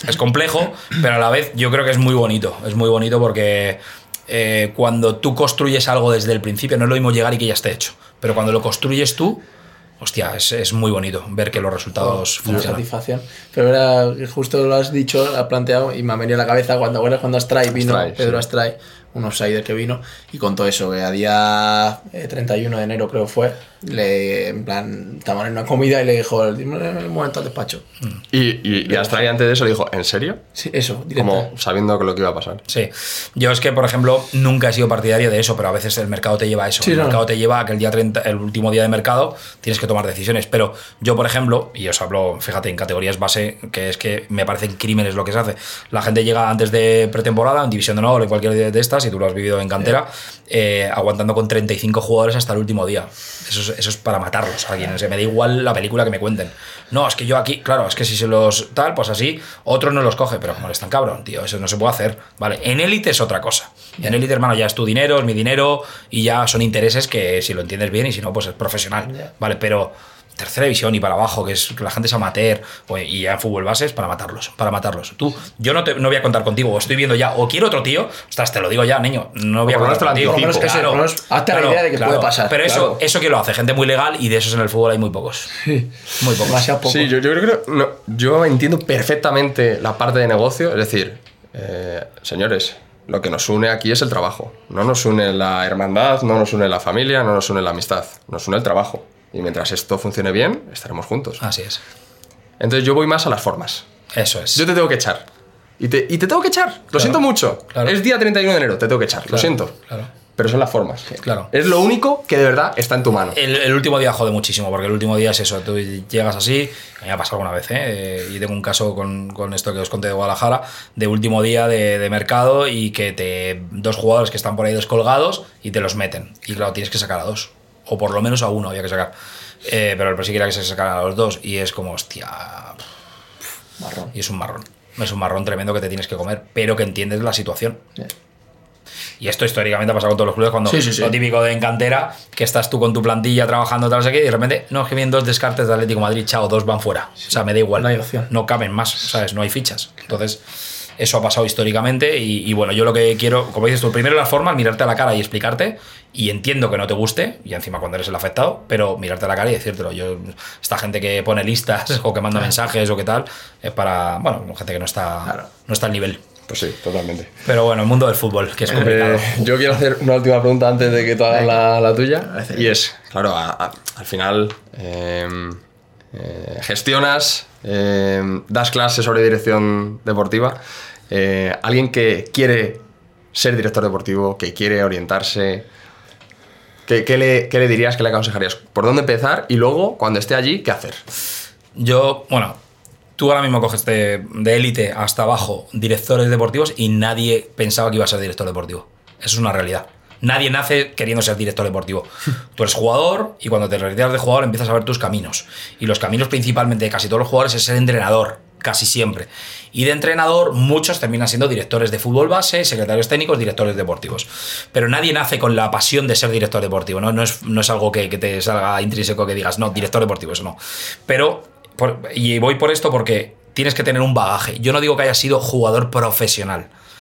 es complejo, pero a la vez yo creo que es muy bonito. Es muy bonito porque eh, cuando tú construyes algo desde el principio, no es lo mismo llegar y que ya esté hecho. Pero cuando lo construyes tú, hostia, es, es muy bonito ver que los resultados Una funcionan. satisfacción. Pero era justo lo has dicho, lo has planteado y me ha venido a la cabeza cuando, bueno, cuando Astray vino, Astray, Pedro sí. Astray, un offsider que vino, y contó eso, que a día eh, 31 de enero creo fue, le, en plan, estaban en una comida y le dijo, dime un momento al despacho. Y, y, y antes de eso le dijo, ¿en serio? Sí, eso, directo. Como sabiendo que lo que iba a pasar. Sí, yo es que, por ejemplo, nunca he sido partidario de eso, pero a veces el mercado te lleva a eso. Sí, el no. mercado te lleva a que el día 30, el último día de mercado, tienes que tomar decisiones. Pero yo, por ejemplo, y os hablo, fíjate, en categorías base, que es que me parecen crímenes lo que se hace. La gente llega antes de pretemporada, en división de honor, en cualquier de estas, y tú lo has vivido en cantera, eh, aguantando con 35 jugadores hasta el último día. Eso es, eso es para matarlos a alguien. O sea, me da igual la película que me cuenten. No, es que yo aquí, claro, es que si se los tal, pues así, otro no los coge, pero como están cabrón, tío, eso no se puede hacer. Vale, en élite es otra cosa. En élite, hermano, ya es tu dinero, es mi dinero, y ya son intereses que si lo entiendes bien y si no, pues es profesional. Vale, pero tercera división y para abajo, que es que la gente es amateur, pues, y ya en fútbol base es para matarlos, para matarlos. Tú, yo no, te, no voy a contar contigo, o estoy viendo ya, o quiero otro tío, ostras, te lo digo ya, niño, no voy a contar contigo. anticipo. Por lo menos hazte la idea de que puede pasar, Pero eso, claro. eso que lo hace, gente muy legal, y de esos en el fútbol hay muy pocos. Muy pocos. Demasiado. Sí, yo, yo creo que no, yo entiendo perfectamente la parte de negocio, es decir, eh, señores, lo que nos une aquí es el trabajo. No nos une la hermandad, no nos une la familia, no nos une la amistad, nos une el trabajo. Y mientras esto funcione bien, estaremos juntos. Así es. Entonces yo voy más a las formas. Eso es. Yo te tengo que echar. Y te, y te tengo que echar. Lo siento mucho. claro. Es día 31 de enero, te tengo que echar. lo siento. claro. Pero son las formas. Claro. Es lo único que de verdad está en tu mano. El, el último día jode muchísimo, porque el último día es eso, tú llegas así, me ha pasado alguna vez, ¿eh? Eh, y tengo un caso con, con esto que os conté de Guadalajara, de último día de, de mercado y que te dos jugadores que están por ahí descolgados y te los meten. Y claro, tienes que sacar a dos, o por lo menos a uno había que sacar. Eh, pero el presidente quería que se sacaran a los dos y es como, hostia, Marrón. y es un marrón. Es un marrón tremendo que te tienes que comer, pero que entiendes la situación. Y esto históricamente ha pasado con todos los clubes cuando Sí, sí, sí. lo típico de en cantera, que estás tú con tu plantilla trabajando tal, no sé qué, y de repente, no, es que vienen dos descartes de Atlético Madrid, chao, dos van fuera. O sea, me da igual. No hay opción. No caben más, ¿sabes? No hay fichas. Entonces, eso ha pasado históricamente y, y bueno, yo lo que quiero, como dices tú, primero las formas, mirarte a la cara y explicarte, y entiendo que no te guste, y encima cuando eres el afectado, pero mirarte a la cara y decírtelo. Yo, esta gente que pone listas <laughs> o que manda mensajes o que tal, es para, bueno, gente que no está, Claro. no está al nivel. Pues sí, totalmente. Pero bueno, el mundo del fútbol, que es complicado. Eh, yo quiero hacer una última pregunta antes de que tú hagas la, la tuya. Y es, claro, a- a- al final eh, eh, gestionas, eh, das clases sobre dirección deportiva. Eh, alguien que quiere ser director deportivo, que quiere orientarse, ¿qué, le, qué le dirías, qué le aconsejarías? ¿Por dónde empezar? Y luego, cuando esté allí, ¿qué hacer? Yo, bueno, tú ahora mismo coges de de élite hasta abajo directores deportivos y nadie pensaba que iba a ser director deportivo. Eso es una realidad. Nadie nace queriendo ser director deportivo. <laughs> Tú eres jugador y cuando te retiras de jugador empiezas a ver tus caminos. Y los caminos principalmente de casi todos los jugadores es ser entrenador, casi siempre. Y de entrenador muchos terminan siendo directores de fútbol base, secretarios técnicos, directores deportivos. Pero nadie nace con la pasión de ser director deportivo. No, no, es, no es algo que, que te salga intrínseco que digas, no, director deportivo, eso no. Pero por- y voy por esto porque tienes que tener un bagaje. Yo no digo que haya sido jugador profesional.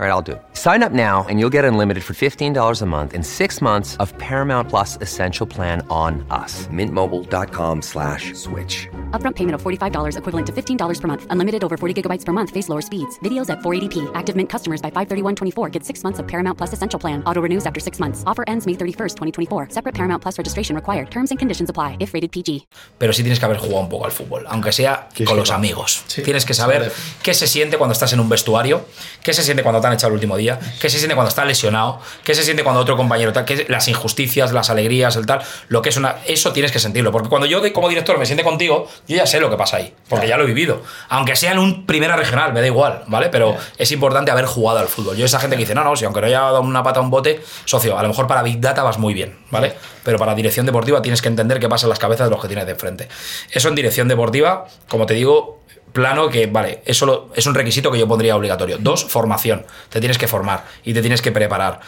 All right, I'll do it. Sign up now and you'll get unlimited for $15 a month in six months of Paramount Plus Essential Plan on us. Mintmobile.com slash switch. Upfront payment of $45 equivalent to $15 per month. Unlimited over 40 gigabytes per month. Face lower speeds. Videos at 480p. Active Mint customers by 531.24 get six months of Paramount Plus Essential Plan. Auto renews after six months. Offer ends May 31st, 2024. Separate Paramount Plus registration required. Terms and conditions apply if rated PG. pero sí tienes que haber jugado un poco al fútbol, aunque sea con los amigos. Sí, tienes que saber saber. qué se siente cuando estás en un vestuario, qué se siente cuando te han echado el último día, qué se siente cuando está lesionado, qué se siente cuando otro compañero tal, qué las injusticias, las alegrías, el tal, lo que es una. Eso tienes que sentirlo. Porque cuando yo como director me siente contigo, yo ya sé lo que pasa ahí. Porque ya lo he vivido. Aunque sea en un primera regional, me da igual, ¿vale? Pero es importante haber jugado al fútbol. Yo esa gente que dice, no, no, si aunque no haya dado una pata a un bote, socio, a lo mejor para Big Data vas muy bien, ¿vale? Pero para dirección deportiva tienes que entender qué pasa en las cabezas de los que tienes de frente. Eso en dirección deportiva, como te digo, plano que, vale, eso lo- es un requisito que yo pondría obligatorio. Dos, formación. Te tienes que formar y te tienes que preparar.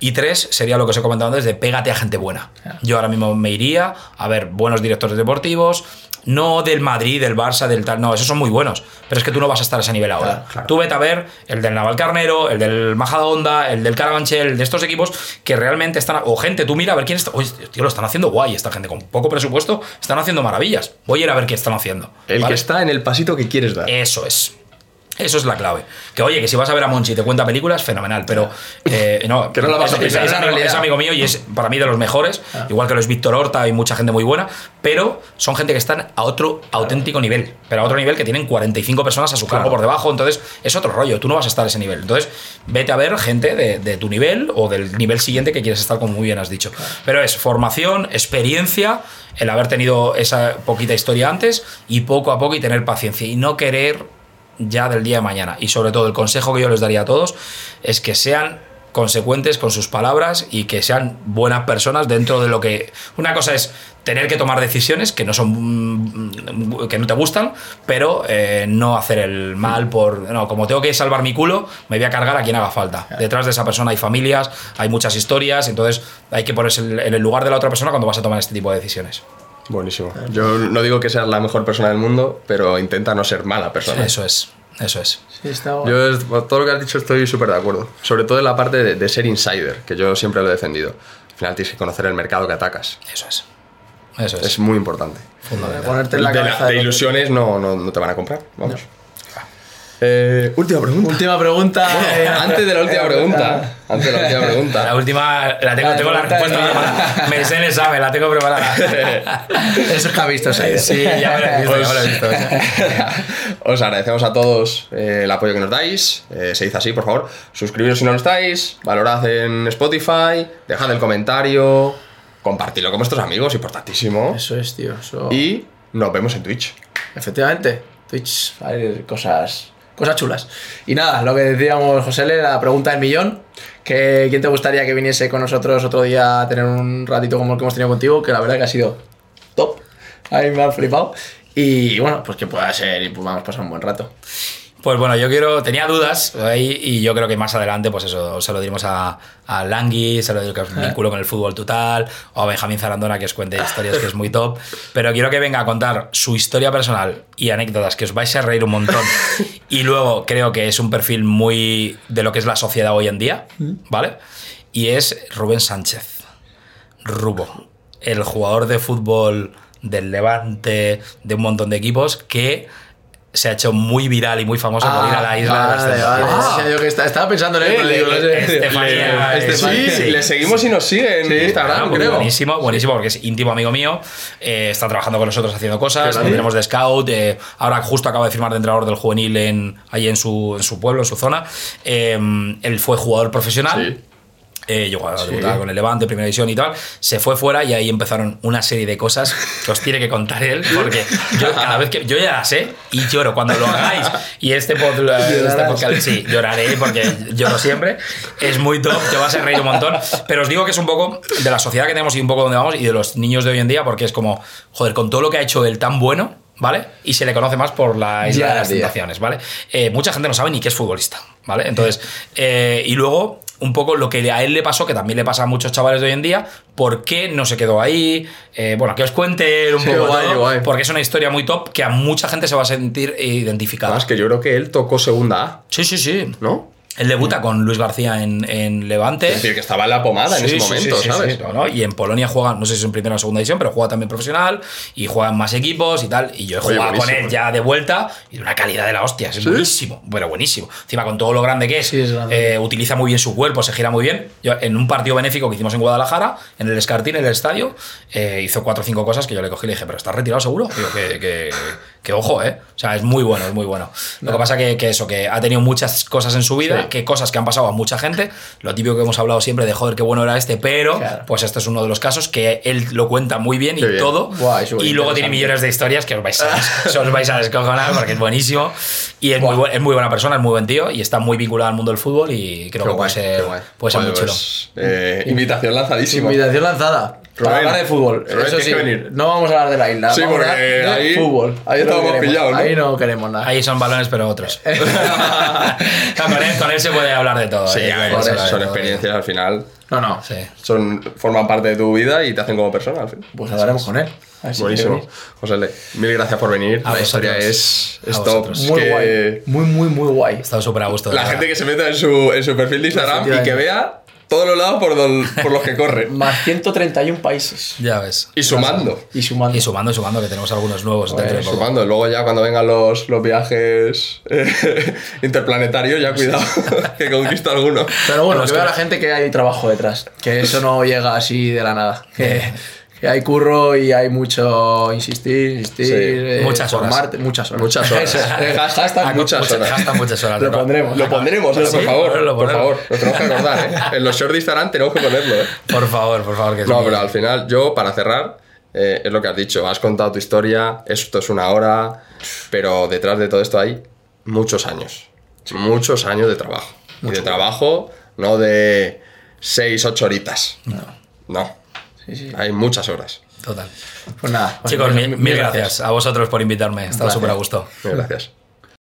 Y tres, sería lo que os he comentado antes, de pégate a gente buena. Yo ahora mismo me iría a ver buenos directores deportivos, no del Madrid, del Barça, del tal, no, esos son muy buenos, pero es que tú no vas a estar a ese nivel ahora. Tú vete a ver el del Navalcarnero, el del Majadahonda, el del Carabanchel, de estos equipos que realmente están, o gente, tú mira a ver quién está, oye, tío, lo están haciendo guay esta gente, con poco presupuesto, están haciendo maravillas. Voy a ir a ver qué están haciendo. El ¿vale? que está en el pasito que quieres dar. Eso es. Eso es la clave. Que oye, que si vas a ver a Monchi y te cuenta películas, fenomenal, pero eh, no, <laughs> Que no la vas a es, pisar, es es amigo, es amigo mío y es para mí de los mejores, igual que lo es Víctor Horta y mucha gente muy buena, pero son gente que están a otro auténtico nivel, pero a otro nivel que tienen 45 personas a su cargo por debajo, entonces es otro rollo, tú no vas a estar a ese nivel. Entonces, vete a ver gente de, de tu nivel o del nivel siguiente que quieres estar, como muy bien has dicho. Pero es formación, experiencia, el haber tenido esa poquita historia antes y poco a poco y tener paciencia y no querer ya del día de mañana. Y sobre todo el consejo que yo les daría a todos es que sean consecuentes con sus palabras y que sean buenas personas dentro de lo que una cosa es tener que tomar decisiones que no son mm, que no te gustan pero eh, no hacer el mal por no como tengo que salvar mi culo me voy a cargar a quien haga falta. Detrás de esa persona hay familias hay muchas historias entonces hay que ponerse en el lugar de la otra persona cuando vas a tomar este tipo de decisiones Buenísimo. Yo no digo que seas la mejor persona del mundo, pero intenta no ser mala persona. eso es eso es Sí, está guay. Yo por todo lo que has dicho estoy súper de acuerdo. Sobre todo en la parte de, de ser insider, que yo siempre lo he defendido. Al final tienes que conocer el mercado que atacas. eso es eso es, Es muy importante. De ponerte en la de, que- ilusiones no, no, no te van a comprar. Vamos. Eh, última pregunta. Última pregunta. eh, <laughs> Antes de la última pregunta. Antes de la última La pregunta. última, la tengo, La tengo la respuesta es- preparada. <laughs> Me sé examen, la tengo preparada. <laughs> Eso que ha visto Saider. Sí, ya me lo he visto, ya me lo he visto. Os agradecemos a todos eh, el apoyo que nos dais. Eh, se dice así, por favor. Suscribiros si no lo estáis. Valorad en Spotify. Dejad el comentario. Compartidlo con vuestros amigos, importantísimo. Eso es, tío. Eso... Y nos vemos en Twitch. Efectivamente, Twitch, hay cosas, cosas chulas. Y nada, lo que decíamos, José, la pregunta del millón. Que, ¿Quién te gustaría que viniese con nosotros otro día a tener un ratito como el que hemos tenido contigo? Que la verdad que ha sido top. A mí me ha flipado. Y bueno, pues que pueda ser y pues vamos a pasar un buen rato. Pues bueno, yo quiero, tenía dudas ahí y yo creo que más adelante, pues eso, se lo diremos a, a Langui, se lo digo que os vinculo con el fútbol total, o a Benjamín Zarandona que os cuente historias que es muy top. Pero quiero que venga a contar su historia personal y anécdotas que os vais a reír un montón. <laughs> Y luego creo que es un perfil muy de lo que es la sociedad hoy en día, ¿vale? Y es Rubén Sánchez. Rubo, el jugador de fútbol del Levante, de un montón de equipos, que se ha hecho muy viral y muy famoso por ir a la isla de las vale, vale. Tentaciones. Decía yo que está- estaba pensando en él, Eh, pero le- digo, no sé. Estefanía, le- Estefanía, sí, sí. le seguimos y nos sigue en Sí, Instagram, Ah, creo. Buenísimo, buenísimo, porque es íntimo amigo mío. eh, está trabajando con nosotros haciendo cosas. Lo tenemos de scout. eh, ahora justo acaba de firmar de entrenador del juvenil en, ahí en su, en su pueblo, en su zona. Eh, él fue jugador profesional. Eh, yo jugaba debutaba con el Levante, primera división y tal. Se fue fuera y ahí empezaron una serie de cosas que os tiene que contar él, porque yo <laughs> cada vez que. Yo ya las sé y lloro cuando lo hagáis. Y este, pod- este podcast, sí, lloraré porque lloro siempre. Es muy top, te vas a reír un montón. Pero os digo que es un poco de la sociedad que tenemos y un poco donde vamos y de los niños de hoy en día, porque es como, joder, con todo lo que ha hecho él tan bueno. ¿Vale? Y se le conoce más por la isla de las tentaciones, ¿vale? Eh, mucha gente no sabe ni que es futbolista, ¿vale? Entonces, eh, y luego, un poco lo que a él le pasó, que también le pasa a muchos chavales de hoy en día, ¿por qué no se quedó ahí? Eh, bueno, que os cuente un Sí, poco guay, todo, guay. porque es una historia muy top que a mucha gente se va a sentir identificada. Además que yo creo que él tocó segunda A, Sí, sí, sí. ¿no? Él debuta con Luis García en, en Levante. Es decir, que estaba en la pomada en ese sí, momento, sí, sí, ¿sabes? sí, no, no, Y en Polonia juega, no sé si es en primera o segunda división, pero juega también profesional y juega en más equipos y tal. Y yo he jugado con él ya de vuelta y de una calidad de la hostia. Es buenísimo, pero buenísimo. Encima, con todo lo grande que es, Sí, es grande. eh, utiliza muy bien su cuerpo, se gira muy bien. Yo, en un partido benéfico que hicimos en Guadalajara, en el Escartín, en el estadio, eh, hizo cuatro o cinco cosas que yo le cogí y le dije, ¿pero estás retirado seguro? Digo, que, que, Que ojo, ¿eh? O sea, es muy bueno, es muy bueno. Lo que pasa que, que eso, que ha tenido muchas cosas en su vida, Sí. que cosas que han pasado a mucha gente. Lo típico que hemos hablado siempre de joder, qué bueno era este, pero Claro. pues este es uno de los casos que él lo cuenta muy bien y bien. todo. Súper y luego tiene millones de historias que os vais a, <laughs> os vais a descojonar porque es buenísimo. Y es muy, bu- es muy buena persona, es muy buen tío y está muy vinculado al mundo del fútbol y creo Qué que guay, puede ser, puede ser muy chulo. pues, eh, invitación lanzadísima. Invitación lanzada. Para hablar de fútbol. Rubén, Eso sí, venir. no vamos a hablar de la isla. Sí, vamos a porque de ahí- fútbol. ahí Es lo que estábamos queremos. pillados, ¿no? Ahí no queremos nada. Ahí son balones, pero otros. <laughs> No, con, él, con él se puede hablar de todo. Sí, eh, a ver, se son, todo. experiencias al final. No, no. Sí. Son, forman parte de tu vida y te hacen como persona al fin. Pues hablaremos con él. A si Buenísimo. José Le, mil gracias por venir. A la historia es, es A top. Muy que guay. Muy, muy, muy guay. He estado súper a gusto. de La verdad. gente que se meta en su, en su perfil de Instagram y que vea todos los lados por, don- por los que corre. <laughs> Más 131 países. Ya ves. Y sumando. Y sumando. Y sumando, sumando, que tenemos algunos nuevos dentro de poco. Sumando. Luego ya cuando vengan los, los viajes eh, <laughs> interplanetarios, ya cuidado, <laughs> que conquisto alguno. Pero bueno, Los que vea que- la gente que hay trabajo detrás. Que eso no llega así de la nada. Que, que hay curro y hay mucho insistir, insistir. Sí. eh, Muchas horas. formarte- muchas horas. Muchas horas. <laughs> Eh, hashtag Ah, muchas muchas horas. Hasta muchas horas. Lo pondremos. Lo pondremos, Sí, por favor. por favor. Lo tenemos que acordar, ¿eh? En los shorts de Instagram tenemos que ponerlo, ¿eh? Por favor, por favor. Que No, pero al final, yo, para cerrar, eh, es lo que has dicho. Has contado tu historia, esto es una hora, pero detrás de todo esto hay muchos años. Muchos años de trabajo. y de trabajo, no de 6, 8 horitas. No. No. Sí, sí. Hay muchas horas. Total. Pues nada. Chicos, mil- mil, mil gracias. a vosotros por invitarme. Placer. súper a gusto. Gracias.